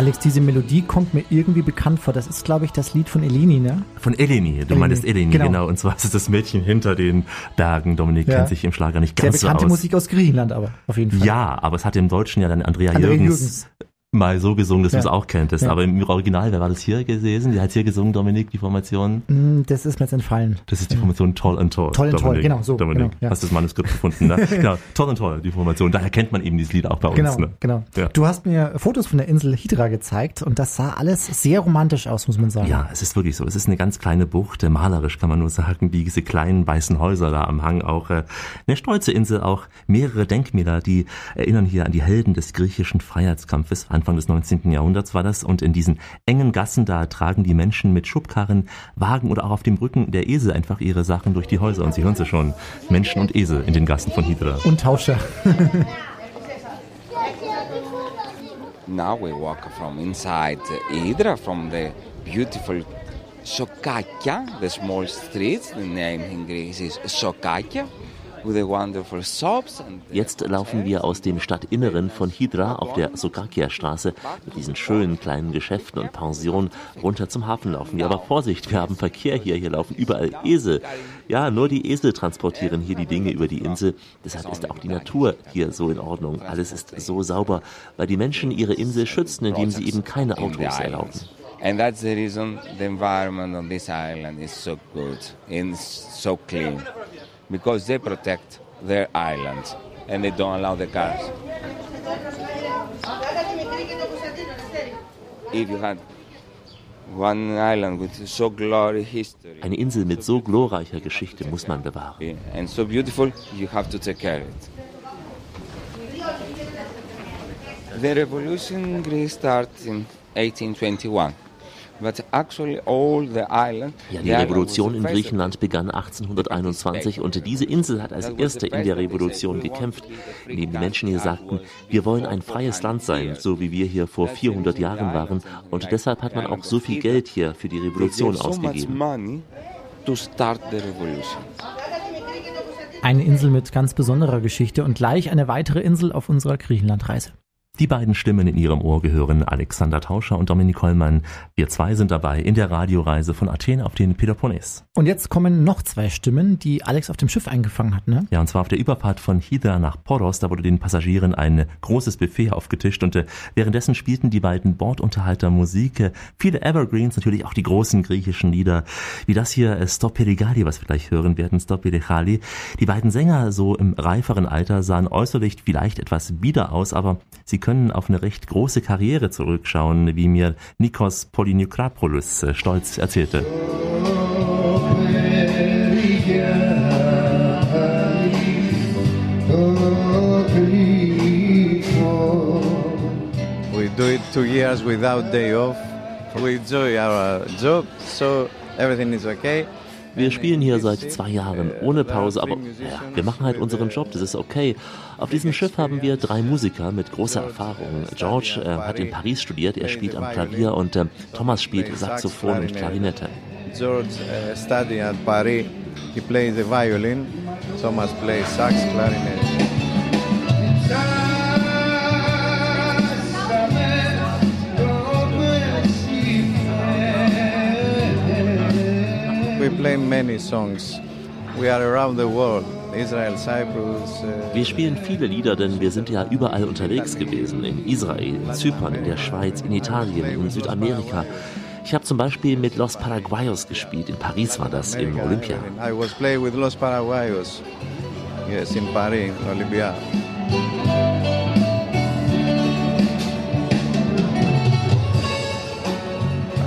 Alex, diese Melodie kommt mir irgendwie bekannt vor. Das ist, glaube ich, das Lied von Eleni, ne? Von Eleni, du meinst Eleni, genau. genau. Und zwar ist es das Mädchen hinter den Bergen. Dominik Ja. kennt sich im Schlager nicht Sehr ganz so bekannte aus. Musik aus Griechenland, aber auf jeden Fall. Ja, aber es hat im Deutschen ja dann Andrea, Andrea Jürgens, Jürgens. Mal so gesungen, dass Ja. du es auch kenntest. Ja. Aber im Original, wer war das hier gewesen? Wer hat hier gesungen, Dominik, die Formation? Mm, Das ist mir jetzt entfallen. Das ist die Formation Toll and Toll. Toll and Toll, Dominik. genau, so, Dominik, genau, ja. hast das Manuskript gefunden, ne? genau, Toll and Toll, die Formation. Daher kennt man eben dieses Lied auch bei uns, Genau, ne? genau. Ja. Du hast mir Fotos von der Insel Hydra gezeigt und das sah alles sehr romantisch aus, muss man sagen. Ja, es ist wirklich so. Es ist eine ganz kleine Bucht, äh, malerisch kann man nur sagen, wie diese kleinen weißen Häuser da am Hang auch. äh, Eine stolze Insel, auch mehrere Denkmäler, die erinnern hier an die Helden des griechischen Freiheitskampfes. Anfang des 19. Jahrhunderts war das. Und in diesen engen Gassen, da tragen die Menschen mit Schubkarren, Wagen oder auch auf dem Rücken der Esel einfach ihre Sachen durch die Häuser. Und Sie hören sie schon, Menschen und Esel in den Gassen von Hydra. Und Tauscher. Now we walk from inside Hydra, from the beautiful Sokakia, the small streets. The name in Greece is Sokakia, Jetzt laufen wir aus dem Stadtinneren von Hydra auf der Sokakia-Straße mit diesen schönen kleinen Geschäften und Pensionen runter zum Hafen laufen wir. Aber Vorsicht, wir haben Verkehr hier, hier laufen überall Esel. Ja, nur die Esel transportieren hier die Dinge über die Insel. Deshalb ist auch die Natur hier so in Ordnung. Alles ist so sauber, weil die Menschen ihre Insel schützen, indem sie eben keine Autos erlauben. And that's the reason the environment on this island is so good and so clean. Because they protect their islands and they don't allow the cars. If you had one island with so glory history Eine Insel mit so glorreicher Geschichte muss man bewahren. and so beautiful, you have to take care of it. The revolution in Greece started in 1821. Ja, die Revolution in Griechenland begann 1821 und diese Insel hat als erste in der Revolution gekämpft, indem die Menschen hier sagten, wir wollen ein freies Land sein, so wie wir hier vor 400 Jahren waren und deshalb hat man auch so viel Geld hier für die Revolution ausgegeben. money to start the revolution. Eine Insel mit ganz besonderer Geschichte und gleich eine weitere Insel auf unserer Griechenlandreise. Die beiden Stimmen in ihrem Ohr gehören Alexander Tauscher und Dominik Kollmann. Wir zwei sind dabei in der Radioreise von Athen auf den Peloponnes. Und jetzt kommen noch zwei Stimmen, die Alex auf dem Schiff eingefangen hat, ne? Ja, und zwar auf der Überfahrt von Hydra nach Poros. Da wurde den Passagieren ein großes Buffet aufgetischt und äh, währenddessen spielten die beiden Bordunterhalter Musik. Äh, viele Evergreens, natürlich auch die großen griechischen Lieder, wie das hier äh, Stop Perigali, was wir gleich hören werden, Stop Perigali. Die beiden Sänger, so im reiferen Alter, sahen äußerlich vielleicht etwas bieder aus, aber sie können auf eine recht große Karriere zurückschauen, wie mir Nikos Polynykopoulos äh, stolz erzählte. We do it two years without day off. We enjoy our job, so everything is okay. Wir spielen hier seit zwei Jahren ohne Pause, aber ja, wir machen halt unseren Job, das ist okay. Auf diesem Schiff haben wir drei Musiker mit großer Erfahrung. George äh, hat in Paris studiert, er spielt am Klavier und äh, Thomas spielt Saxophon und Klarinette. George uh, studied at Paris. He plays the violin. Thomas plays sax, clarinet. We play many songs. We are around the world. Israel, Cyprus. Uh, Wir spielen viele Lieder, denn wir sind ja überall unterwegs gewesen. In Israel, in Zypern, in der Schweiz, in Italien, in Südamerika. Ich habe zum Beispiel mit Los Paraguayos gespielt. In Paris war das, im Olympia. I was playing with Los Paraguayos. Yes, in Paris, in Olympia.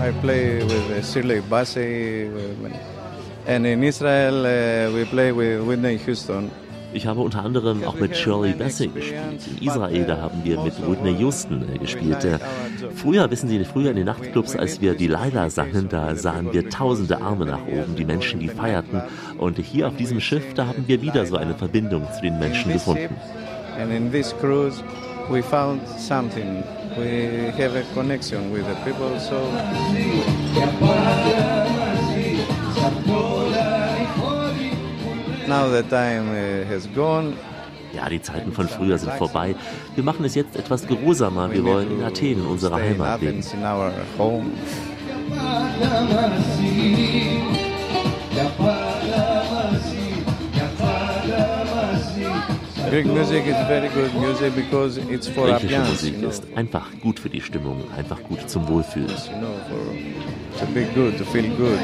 I play with uh, Shirley Bassey. And in Israel, uh, we play with Whitney Houston. Ich habe unter anderem auch mit Shirley Bassey gespielt. In Israel, da haben wir mit Whitney Houston äh, gespielt. Äh, Früher, wissen Sie, früher in den Nachtclubs, als wir die Laila sangen, da sahen wir tausende Arme nach oben, die Menschen, die feierten. Und hier auf diesem Schiff, da haben wir wieder so eine Verbindung zu den Menschen gefunden. And in this cruise, we found something. We have a connection with the people, so. Now the time uh, has gone. Ja, die Zeiten von früher sind vorbei. Wir machen es jetzt etwas geruhsamer. Wir wollen in Athen, in unserer Heimat leben. Athens, in our home. Greek music is very good music because it's for Griechische Musik ist einfach gut für die Stimmung, einfach gut zum Wohlfühlen. To be good, to feel good.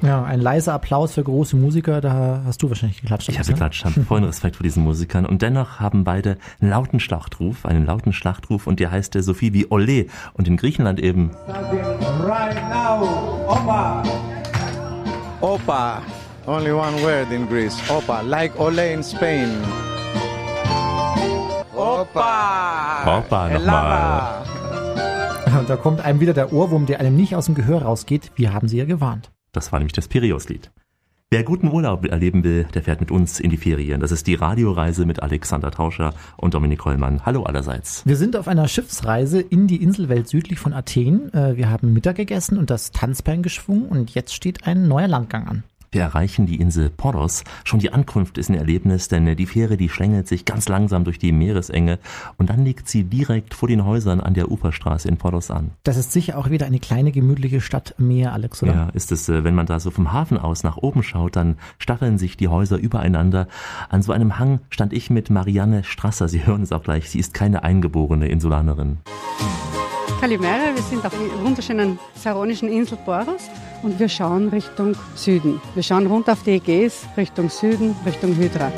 Ja, ein leiser Applaus für große Musiker, da hast du wahrscheinlich geklatscht. Ich habe ne? geklatscht, habe vollen Respekt vor diesen Musikern und dennoch haben beide einen lauten Schlachtruf, einen lauten Schlachtruf und der heißt äh, so viel wie Ole und in Griechenland eben Right now, Opa. Opa. Only one word in Greece. Opa. Like Ole in Spain. Opa. Hoppa nochmal. Und da kommt einem wieder der Ohrwurm, der einem nicht aus dem Gehör rausgeht. Wir haben sie ja gewarnt. Das war nämlich das Piraeus-Lied. Wer guten Urlaub erleben will, der fährt mit uns in die Ferien. Das ist die Radioreise mit Alexander Tauscher und Dominik Hollmann. Hallo allerseits. Wir sind auf einer Schiffsreise in die Inselwelt südlich von Athen. Äh, Wir haben Mittag gegessen und das Tanzbein geschwungen und jetzt steht ein neuer Landgang an. Wir erreichen die Insel Poros. Schon die Ankunft ist ein Erlebnis, denn die Fähre, die schlängelt sich ganz langsam durch die Meeresenge und dann liegt sie direkt vor den Häusern an der Uferstraße in Poros an. Das ist sicher auch wieder eine kleine gemütliche Stadt am Meer, Alex, oder? Ja, ist es, äh, wenn man da so vom Hafen aus nach oben schaut, dann staffeln sich die Häuser übereinander. An so einem Hang stand ich mit Marianne Strasser. Sie hören es auch gleich. Sie ist keine eingeborene Insulanerin. Kalimera, wir sind auf der wunderschönen saronischen Insel Poros und wir schauen Richtung Süden. Wir schauen runter auf die Ägäis, Richtung Süden, Richtung Hydra.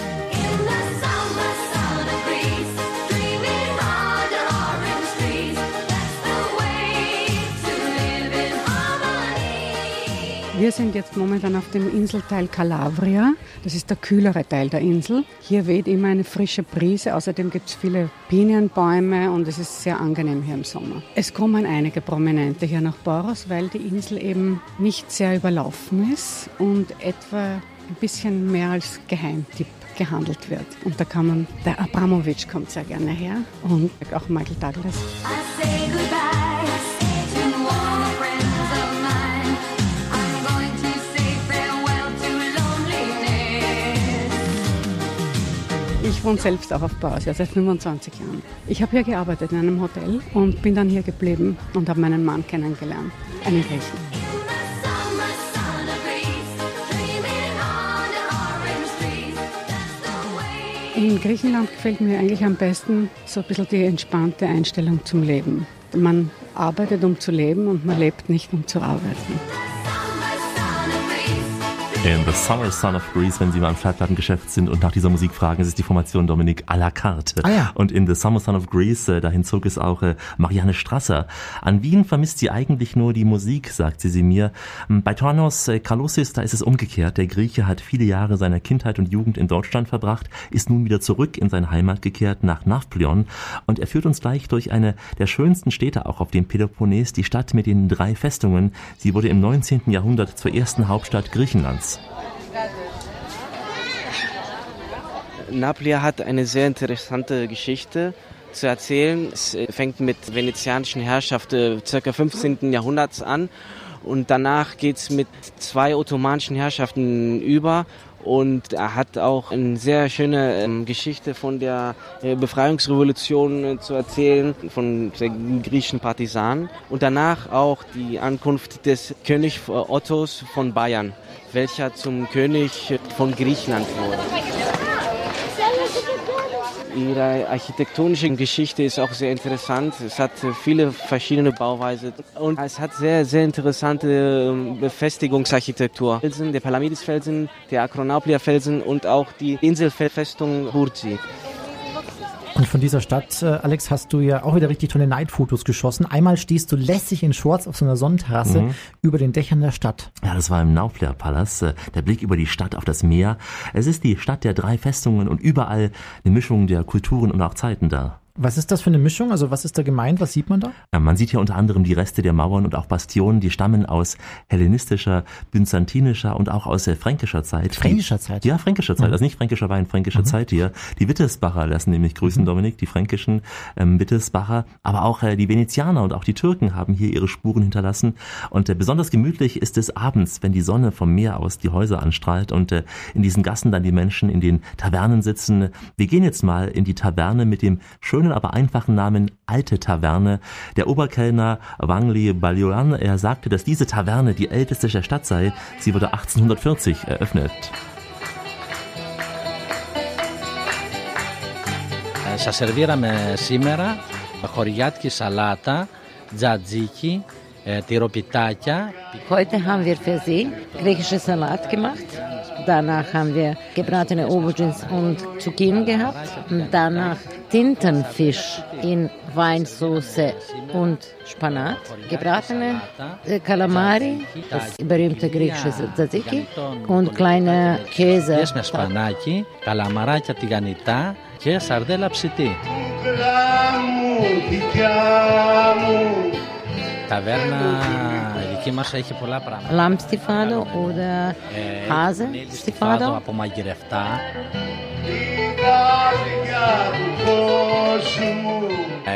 Wir sind jetzt momentan auf dem Inselteil Calabria. Das ist der kühlere Teil der Insel. Hier weht immer eine frische Brise. Außerdem gibt es viele Pinienbäume und es ist sehr angenehm hier im Sommer. Es kommen einige Prominente hier nach Boros, weil die Insel eben nicht sehr überlaufen ist und etwa ein bisschen mehr als Geheimtipp gehandelt wird. Und da kann man, der Abramowitsch kommt sehr gerne her und auch Michael Douglas. Ich wohne selbst auch auf Bausia seit 25 Jahren. Ich habe hier gearbeitet in einem Hotel und bin dann hier geblieben und habe meinen Mann kennengelernt, einen Griechen. In Griechenland gefällt mir eigentlich am besten so ein bisschen die entspannte Einstellung zum Leben. Man arbeitet, um zu leben und man lebt nicht, um zu arbeiten. In The Summer Son of Greece, wenn Sie mal im Schallplattengeschäft sind und nach dieser Musik fragen, es ist die Formation Dominik à la carte. Ah ja. Und in The Summer Son of Greece, äh, dahin zog es auch äh, Marianne Strasser. An Wien vermisst sie eigentlich nur die Musik, sagt sie sie mir. Ähm, Bei Tornos äh, Kalosis, da ist es umgekehrt. Der Grieche hat viele Jahre seiner Kindheit und Jugend in Deutschland verbracht, ist nun wieder zurück in seine Heimat gekehrt, nach Nafplion. Und er führt uns gleich durch eine der schönsten Städte auch auf dem Peloponnes, die Stadt mit den drei Festungen. Sie wurde im 19. Jahrhundert zur ersten Hauptstadt Griechenlands. Napoli hat eine sehr interessante Geschichte zu erzählen. Es fängt mit venezianischen Herrschaft äh, circa 15. Jahrhunderts an und danach geht es mit zwei ottomanischen Herrschaften über und er hat auch eine sehr schöne ähm, Geschichte von der äh, Befreiungsrevolution äh, zu erzählen, von den griechischen Partisanen und danach auch die Ankunft des König Ottos von Bayern, welcher zum König von Griechenland wurde. Ihre architektonische Geschichte ist auch sehr interessant. Es hat viele verschiedene Bauweisen und es hat sehr, sehr interessante ähm, Befestigungsarchitektur. Felsen, der Palamedes-Felsen, der Akronauplier-Felsen und auch die Inselfestung Burzi. Und von dieser Stadt, äh, Alex, hast du ja auch wieder richtig tolle Nightfotos geschossen. Einmal stehst du lässig in Shorts auf so einer Sonnenterrasse Mhm. über den Dächern der Stadt. Ja, das war im Naupler Palace, äh, der Blick über die Stadt auf das Meer. Es ist die Stadt der drei Festungen und überall eine Mischung der Kulturen und auch Zeiten da. Was ist das für eine Mischung? Also was ist da gemeint? Was sieht man da? Ja, man sieht hier unter anderem die Reste der Mauern und auch Bastionen, die stammen aus hellenistischer, byzantinischer und auch aus äh, fränkischer Zeit. Fränkischer Zeit? Ja, fränkischer Zeit. Mhm. Also nicht fränkischer Wein, fränkische Zeit hier. Die Wittelsbacher lassen nämlich grüßen, Dominik, die fränkischen ähm, Wittelsbacher. Aber auch äh, die Venezianer und auch die Türken haben hier ihre Spuren hinterlassen. Und äh, besonders gemütlich ist es abends, wenn die Sonne vom Meer aus die Häuser anstrahlt und äh, in diesen Gassen dann die Menschen in den Tavernen sitzen. Wir gehen jetzt mal in die Taverne mit dem schönen, aber einfachen Namen Alte Taverne. Der Oberkellner Wangli Balioan, er sagte, dass diese Taverne die älteste der Stadt sei. Sie wurde 1840 eröffnet. Ε, Σας σερβίραμε σήμερα χωριάτικη σαλάτα, τζατζίκι, ε, τυροπιτάκια. Heute haben wir für Sie griechische Salat gemacht. Danach haben wir gebratene Aubergines und Zucchini gehabt. Und danach Tintenfisch in Weinsauce und Spanat. Gebratene äh, Kalamari, das berühmte griechische Tzatziki und kleine Käse. Πιες με σπανάκι, καλαμαράκια τηγανιτά και σαρδέλα ψητή. Ταβέρνα η δική μας έχει πολλά πράγματα. Lammstifado oder Ε, Hase Στιφάδο Stifado. από μαγειρευτά.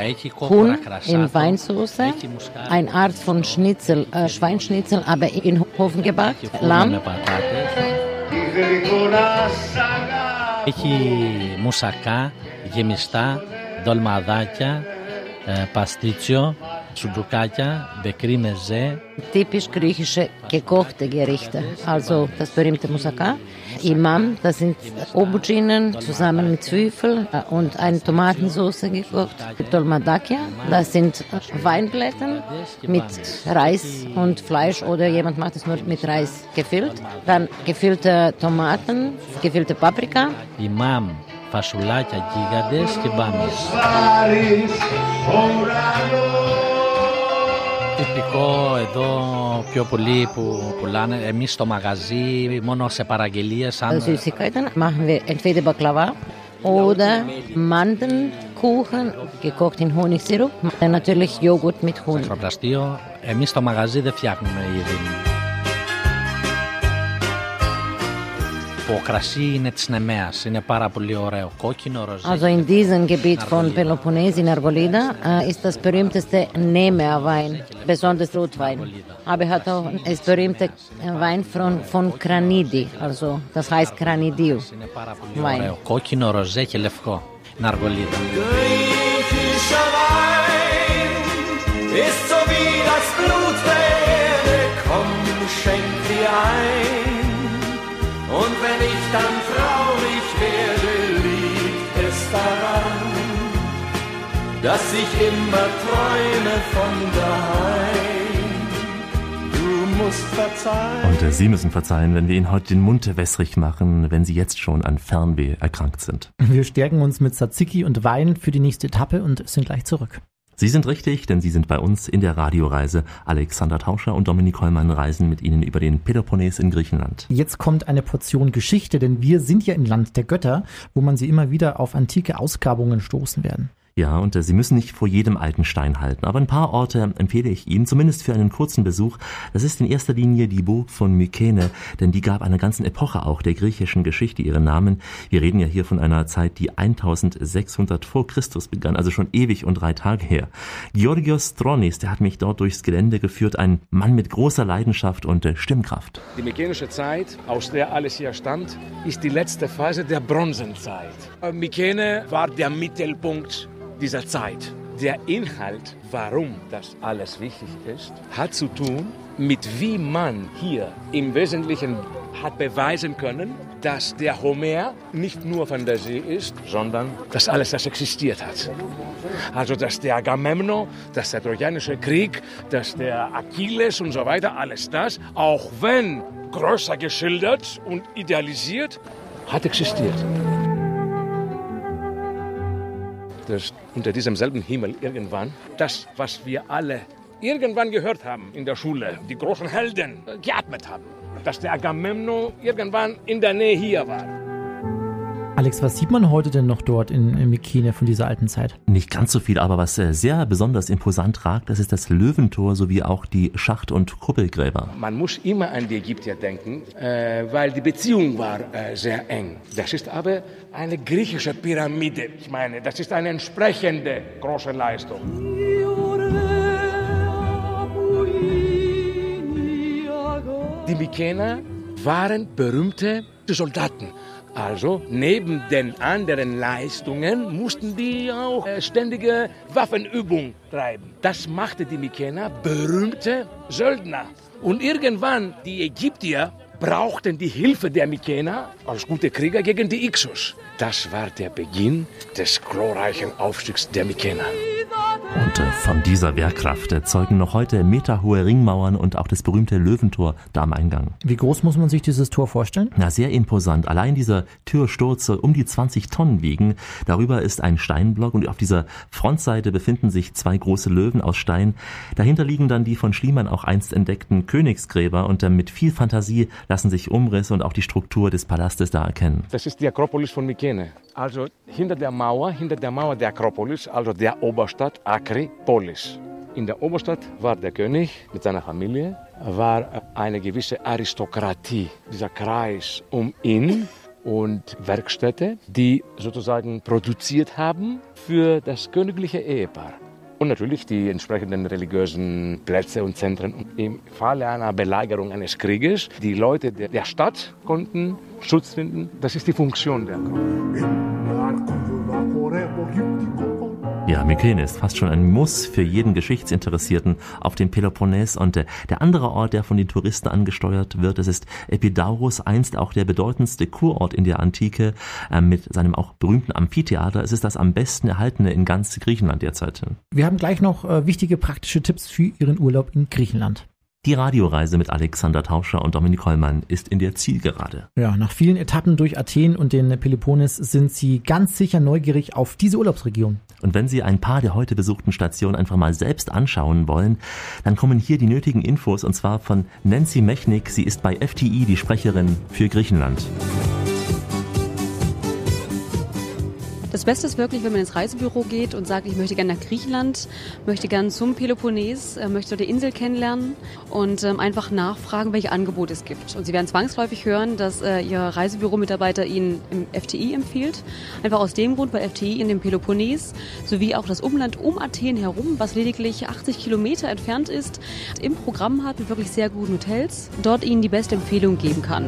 Έχει κόκορα Huhn κρασάτο. in Weinsauce, Έχει μουσκάρι. eine Art von Schnitzel, äh, Schweinschnitzel, aber in Ofen gebackt, Έχει φούρνο Lamm, με πατάτες. Έχει μουσακά, γεμιστά, ντολμαδάκια, ε, παστίτσιο, σουντουκάκια, μπεκρί μεζέ, typisch griechische gekochte Gerichte. Also das berühmte Moussaka, Imam, das sind Auberginen zusammen mit Zwiebel äh, und eine Tomatensauce gekocht. Dolmadakia, das sind Weinblätter mit Reis und Fleisch oder jemand macht es nur mit Reis gefüllt. Dann gefüllte Tomaten, gefüllte Paprika. ημάμ, φασουλάκια γίγαντες και μπάμιες. Τυπικό εδώ πιο πολύ που πουλάνε εμείς στο μαγαζί μόνο σε παραγγελίες αν Süßigkeiten machen wir entweder Baklava oder Mandelkuchen, gekocht in Honigsirup. Dann natürlich Joghurt mit στο Honig. εξοπλαστείο εμείς στο μαγαζί δεν φτιάχνουμε ήδη. Το κρασί είναι της Νεμαίας, είναι πάρα πολύ ωραίο. Κόκκινο, ροζέ. Also in diesem Gebiet von Peloponnes in Argolida äh, ist das berühmteste Nemea-Wein, besonders Rotwein. Aber hat auch das berühmte Wein von, von Kranidi, also das heißt Kranidiu. Wein. Ωραίο. Κόκκινο, ροζέ και λευκό. Είναι Αργολίδα. Griechischer Wein ist dass ich immer träume von daheim. Du musst verzeihen. Und äh, Sie müssen verzeihen, wenn wir Ihnen heute den Mund wässrig machen, wenn Sie jetzt schon an Fernweh erkrankt sind. Wir stärken uns mit Tzatziki und Wein für die nächste Etappe und sind gleich zurück. Sie sind richtig, denn Sie sind bei uns in der Radioreise. Alexander Tauscher und Dominik Hollmann reisen mit Ihnen über den Peloponnes in Griechenland. Jetzt kommt eine Portion Geschichte, denn wir sind ja im Land der Götter, wo man sie immer wieder auf antike Ausgrabungen stoßen werden. Ja, und äh, Sie müssen nicht vor jedem alten Stein halten, aber ein paar Orte empfehle ich Ihnen, zumindest für einen kurzen Besuch. Das ist in erster Linie die Burg von Mykene, denn die gab einer ganzen Epoche auch der griechischen Geschichte ihren Namen. Wir reden ja hier von einer Zeit, die 1600 vor Christus begann, also schon ewig und drei Tage her. Georgios Tronis, der hat mich dort durchs Gelände geführt, ein Mann mit großer Leidenschaft und äh, Stimmkraft. Die mykenische Zeit, aus der alles hier stammt, ist die letzte Phase der Bronzenzeit. Äh, Mykene war der Mittelpunkt dieser Zeit. Der Inhalt, warum das alles wichtig ist, hat zu tun mit wie man hier im Wesentlichen hat beweisen können, dass der Homer nicht nur Fantasie ist, sondern dass alles das existiert hat. Also dass der Agamemnon, dass der Trojanische Krieg, dass der Achilles und so weiter, alles das, auch wenn größer geschildert und idealisiert, hat existiert. Dass unter diesem selben Himmel irgendwann das, was wir alle irgendwann gehört haben in der Schule, die großen Helden geatmet haben, dass der Agamemnon irgendwann in der Nähe hier war. Alex, was sieht man heute denn noch dort in, in Mykene von dieser alten Zeit? Nicht ganz so viel, aber was äh, sehr besonders imposant ragt, das ist das Löwentor sowie auch die Schacht- und Kuppelgräber. Man muss immer an die Ägypter denken, äh, weil die Beziehung war äh, sehr eng. Das ist aber eine griechische Pyramide. Ich meine, das ist eine entsprechende große Leistung. Die Mykener waren berühmte Soldaten. Also neben den anderen Leistungen mussten die auch äh, ständige Waffenübung treiben. Das machte die Mykener berühmte Söldner. Und irgendwann die Ägyptier brauchten die Hilfe der Mykener als gute Krieger gegen die Ixos. Das war der Beginn des glorreichen Aufstiegs der Mykener. Und äh, von dieser Wehrkraft äh, zeugen noch heute meterhohe Ringmauern und auch das berühmte Löwentor da am Eingang. Wie groß muss man sich dieses Tor vorstellen? Na, sehr imposant. Allein dieser Türsturz soll um die 20 Tonnen wiegen. Darüber ist ein Steinblock und auf dieser Frontseite befinden sich zwei große Löwen aus Stein. Dahinter liegen dann die von Schliemann auch einst entdeckten Königsgräber und äh, mit viel Fantasie lassen sich Umrisse und auch die Struktur des Palastes da erkennen. Das ist die Akropolis von Mykene. Also hinter der Mauer, hinter der Mauer der Akropolis, also der Oberstadt Akripolis. In der Oberstadt war der König mit seiner Familie, war eine gewisse Aristokratie, dieser Kreis um ihn und Werkstätte, die sozusagen produziert haben für das königliche Ehepaar. Und natürlich die entsprechenden religiösen Plätze und Zentren. Im Falle einer Belagerung eines Krieges, die Leute der Stadt konnten Schutz finden. Das ist die Funktion der Ja, Mykene ist fast schon ein Muss für jeden Geschichtsinteressierten auf dem Peloponnes und äh, der andere Ort, der von den Touristen angesteuert wird, das ist Epidaurus, einst auch der bedeutendste Kurort in der Antike äh, mit seinem auch berühmten Amphitheater. Es ist das am besten erhaltene in ganz Griechenland derzeit. Wir haben gleich noch äh, wichtige praktische Tipps für Ihren Urlaub in Griechenland. Die Radioreise mit Alexander Tauscher und Dominik Hollmann ist in der Zielgerade. Ja, nach vielen Etappen durch Athen und den Peloponnes sind Sie ganz sicher neugierig auf diese Urlaubsregion. Und wenn Sie ein paar der heute besuchten Stationen einfach mal selbst anschauen wollen, dann kommen hier die nötigen Infos und zwar von Nancy Mechnik. Sie ist bei FTI die Sprecherin für Griechenland. Das Beste ist wirklich, wenn man ins Reisebüro geht und sagt, ich möchte gerne nach Griechenland, möchte gerne zum Peloponnes, äh, möchte die Insel kennenlernen und ähm, einfach nachfragen, welche Angebote es gibt. Und Sie werden zwangsläufig hören, dass äh, Ihr Reisebüromitarbeiter Ihnen im FTI empfiehlt. Einfach aus dem Grund, weil FTI in dem Peloponnes sowie auch das Umland um Athen herum, was lediglich 80 Kilometer entfernt ist, im Programm hat mit wirklich sehr guten Hotels, dort Ihnen die beste Empfehlung geben kann.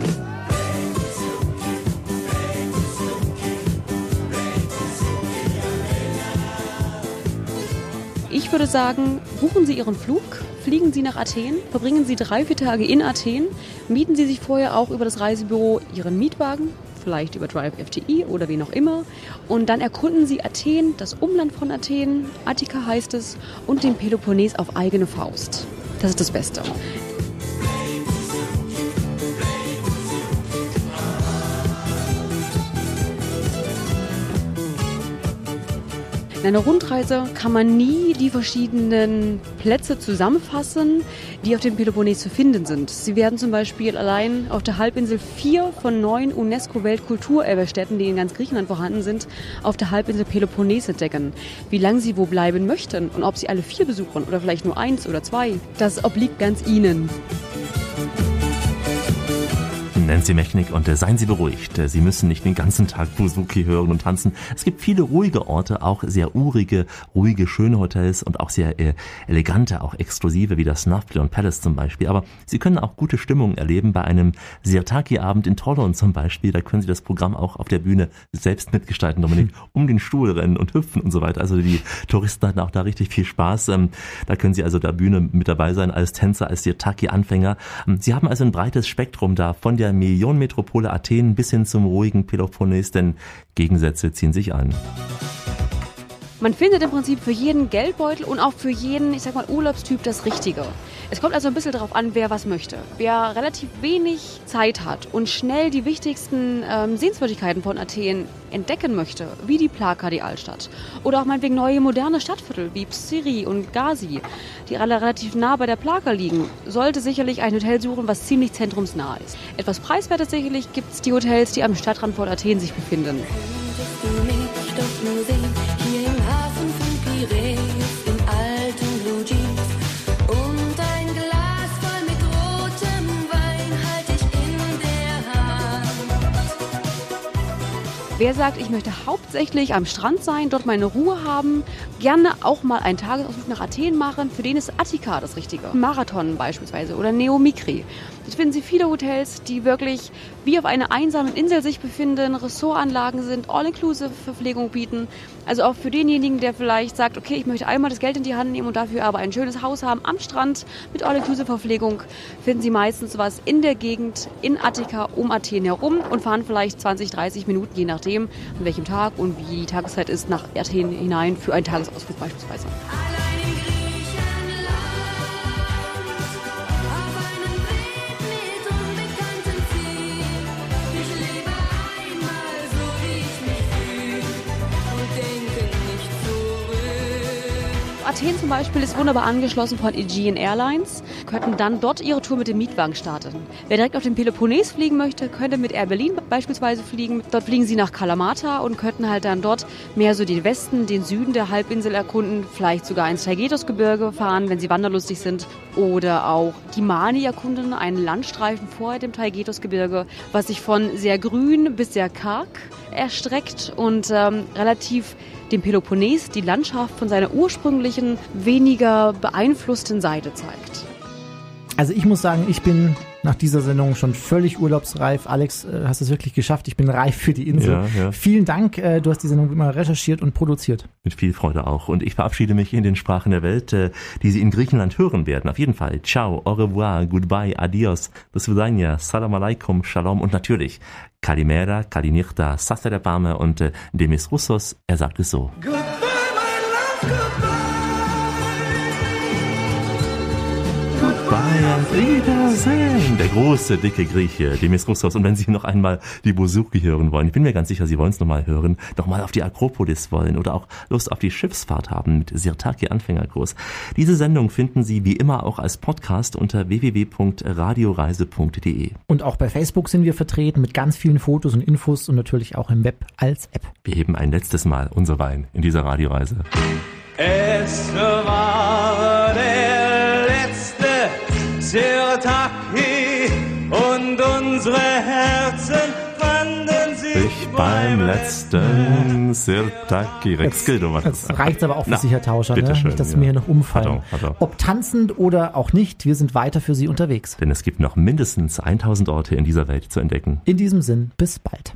Würde sagen, buchen Sie Ihren Flug, fliegen Sie nach Athen, verbringen Sie drei, vier Tage in Athen, mieten Sie sich vorher auch über das Reisebüro Ihren Mietwagen, vielleicht über Drive FTI oder wie noch immer. Und dann erkunden Sie Athen, das Umland von Athen, Attika heißt es, und den Peloponnes auf eigene Faust. Das ist das Beste. In einer Rundreise kann man nie die verschiedenen Plätze zusammenfassen, die auf dem Peloponnes zu finden sind. Sie werden zum Beispiel allein auf der Halbinsel vier von neun UNESCO-Weltkulturerbestätten, die in ganz Griechenland vorhanden sind, auf der Halbinsel Peloponnes entdecken. Wie lange Sie wo bleiben möchten und ob Sie alle vier besuchen oder vielleicht nur eins oder zwei, das obliegt ganz Ihnen. Nancy Mechnik und äh, seien Sie beruhigt. Äh, Sie müssen nicht den ganzen Tag Buzuki hören und tanzen. Es gibt viele ruhige Orte, auch sehr urige, ruhige, schöne Hotels und auch sehr äh, elegante, auch exklusive wie das Nafplion Palace zum Beispiel. Aber Sie können auch gute Stimmung erleben bei einem Sirtaki-Abend in Tollon zum Beispiel. Da können Sie das Programm auch auf der Bühne selbst mitgestalten, Dominik, um den Stuhl rennen und hüpfen und so weiter. Also die Touristen hatten auch da richtig viel Spaß. Ähm, da können Sie also der Bühne mit dabei sein als Tänzer, als Sirtaki-Anfänger. Ähm, Sie haben also ein breites Spektrum da von der Millionenmetropole Athen bis hin zum ruhigen Peloponnes, denn Gegensätze ziehen sich an. Man findet im Prinzip für jeden Geldbeutel und auch für jeden, ich sag mal, Urlaubstyp das Richtige. Es kommt also ein bisschen darauf an, wer was möchte. Wer relativ wenig Zeit hat und schnell die wichtigsten ähm, Sehenswürdigkeiten von Athen entdecken möchte, wie die Plaka, die Altstadt, oder auch meinetwegen neue moderne Stadtviertel wie Psyri und Gazi, die alle relativ nah bei der Plaka liegen, sollte sicherlich ein Hotel suchen, was ziemlich zentrumsnah ist. Etwas preiswertes sicherlich gibt es die Hotels, die am Stadtrand von Athen sich befinden. Wer sagt, ich möchte hauptsächlich am Strand sein, dort meine Ruhe haben, gerne auch mal einen Tagesausflug nach Athen machen, für den ist Attika das Richtige. Marathon beispielsweise oder Neomikri. Dort finden Sie viele Hotels, die wirklich wie auf einer einsamen Insel sich befinden, Ressortanlagen sind, All-Inclusive-Verpflegung bieten. Also auch für denjenigen, der vielleicht sagt, okay, ich möchte einmal das Geld in die Hand nehmen und dafür aber ein schönes Haus haben am Strand mit All-Inclusive-Verpflegung, finden Sie meistens was in der Gegend, in Attika, um Athen herum und fahren vielleicht 20, 30 Minuten, je nachdem, an welchem Tag und wie die Tageszeit ist, nach Athen hinein für einen Tagesausflug beispielsweise. Athen zum Beispiel ist wunderbar angeschlossen von Aegean Airlines, könnten dann dort ihre Tour mit dem Mietwagen starten. Wer direkt auf den Peloponnes fliegen möchte, könnte mit Air Berlin beispielsweise fliegen. Dort fliegen sie nach Kalamata und könnten halt dann dort mehr so den Westen, den Süden der Halbinsel erkunden, vielleicht sogar ins Taygetusgebirge fahren, wenn sie wanderlustig sind, oder auch die Mani erkunden, einen Landstreifen vor dem Taygetusgebirge, was sich von sehr grün bis sehr karg erstreckt und ähm, relativ dem Peloponnes die Landschaft von seiner ursprünglichen, weniger beeinflussten Seite zeigt. Also ich muss sagen, ich bin nach dieser Sendung schon völlig urlaubsreif. Alex, äh, hast es wirklich geschafft. Ich bin reif für die Insel. Ja, ja. Vielen Dank. äh, Du hast die Sendung wie immer recherchiert und produziert. Mit viel Freude auch. Und ich verabschiede mich in den Sprachen der Welt, äh, die Sie in Griechenland hören werden. Auf jeden Fall. Ciao, au revoir, goodbye, adios, do svidania, salam alaikum, shalom und natürlich Kalimera, Kalinichta, Sasterepame und äh, Demis Russos. Er sagt es so. Goodbye, Auf Wiedersehen. Der große, dicke Grieche, Demis Roussos. Und wenn Sie noch einmal die Bouzouki hören wollen, ich bin mir ganz sicher, Sie wollen es nochmal hören, nochmal auf die Akropolis wollen oder auch Lust auf die Schiffsfahrt haben mit Sirtaki Anfängerkurs. Diese Sendung finden Sie wie immer auch als Podcast unter www.radioreise.de. Und auch bei Facebook sind wir vertreten mit ganz vielen Fotos und Infos und natürlich auch im Web als App. Wir heben ein letztes Mal unser Wein in dieser Radioreise. Es war beim letzten Sirtaki Rex. Jetzt reicht's aber auch für Na, Sie, Herr Tauscher, ne? bitteschön, nicht, dass Sie ja. mir hier noch umfallen. Pardon, pardon. Ob tanzend oder auch nicht, wir sind weiter für Sie unterwegs. Denn es gibt noch mindestens 1000 Orte in dieser Welt zu entdecken. In diesem Sinn, bis bald.